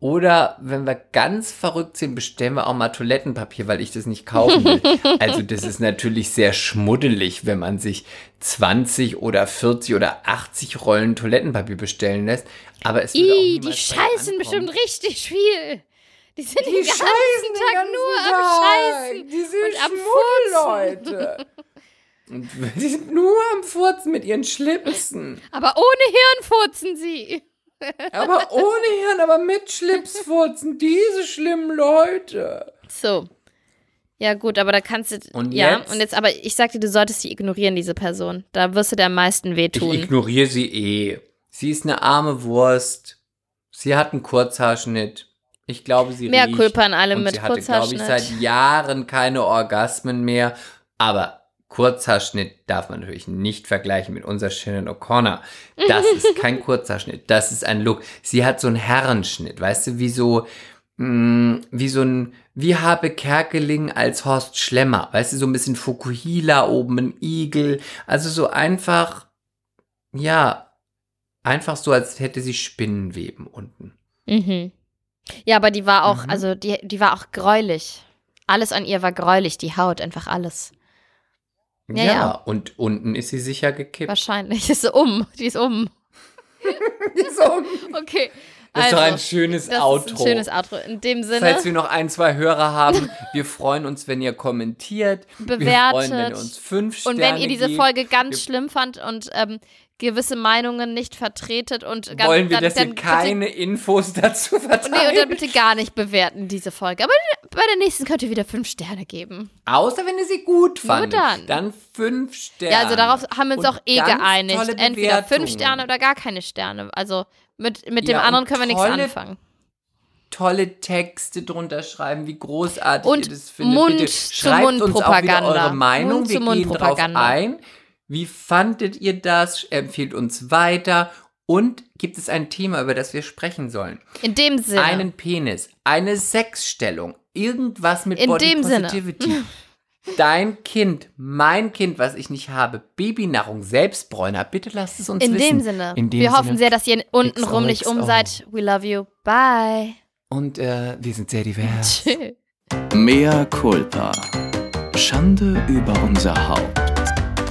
oder wenn wir ganz verrückt sind, bestellen wir auch mal Toilettenpapier, weil ich das nicht kaufen will. also das ist natürlich sehr schmuddelig, wenn man sich 20 oder 40 oder 80 Rollen Toilettenpapier bestellen lässt. Aber es wird auch Ih, die scheißen bestimmt richtig viel. Die sind Die den ganzen scheißen den Tag ganzen nur Tag. am Scheißen. Die sind und am Schmuddelleute. Und die sind nur am Furzen mit ihren Schlipsen. Aber ohne Hirn furzen sie. Aber ohne Hirn, aber mit Schlips furzen. Diese schlimmen Leute. So. Ja, gut, aber da kannst du. Und ja, jetzt? und jetzt, aber ich sagte, du solltest die ignorieren, diese Person. Da wirst du dir am meisten Ich wehtun. ignoriere sie eh. Sie ist eine arme Wurst. Sie hat einen Kurzhaarschnitt. Ich glaube, sie Mehr riecht. An allem und mit sie hatte, glaube ich, seit Jahren keine Orgasmen mehr. Aber Kurzhaarschnitt darf man natürlich nicht vergleichen mit unserer Shannon O'Connor. Das ist kein Kurzhaarschnitt, das ist ein Look. Sie hat so einen Herrenschnitt, weißt du, wie so, mh, wie so ein, wie Habe Kerkeling als Horst Schlemmer, weißt du, so ein bisschen Fukuhila oben, ein Igel. Also so einfach, ja, einfach so, als hätte sie Spinnenweben unten. Mhm. Ja, aber die war auch, Mhm. also die, die war auch gräulich. Alles an ihr war gräulich, die Haut, einfach alles. Ja, Ja, ja. und unten ist sie sicher gekippt. Wahrscheinlich. Ist sie um. Die ist um. So, Okay. das ist also, doch ein schönes das Outro. ist ein schönes Outro. In dem Sinne, Falls wir noch ein, zwei Hörer haben, wir freuen uns, wenn ihr kommentiert. Wir freuen, wenn ihr bewertet. uns fünf Sterne Und wenn ihr diese gebt. Folge ganz Wir- schlimm fand und ähm, gewisse Meinungen nicht vertretet und ganz, wollen wir, dann, dass dann keine Infos dazu Bitte, nee, und dann bitte gar nicht bewerten, diese Folge. Aber bei der nächsten könnt ihr wieder fünf Sterne geben. Außer wenn ihr sie gut Nur fandet. dann. Dann fünf Sterne. Ja, also darauf haben wir uns Und auch eh geeinigt. Entweder fünf. Sterne oder gar keine Sterne. Also mit, mit dem Ja, anderen können wir nichts anfangen. tolle Texte drunter schreiben, wie großartig Und ihr das findet. Mund Bitte zu schreibt Mund uns auch wieder Propaganda. eure Meinung. Mund wir zu gehen drauf Propaganda. ein. Wie fandet ihr das? Empfehlt uns weiter. Und gibt es ein Thema, über das wir sprechen sollen? In dem Sinne. Einen Penis, eine Sexstellung, irgendwas mit In Body dem Sinne. Positivity. Dein Kind, mein Kind, was ich nicht habe, Babynahrung, Selbstbräuner, bitte lasst es uns in wissen. dem Sinne. In dem wir hoffen Sinne. sehr, dass ihr untenrum nicht um seid. We love you. Bye. Und äh, wir sind sehr divers. Tschüss. Mea culpa. Schande über unser Haupt.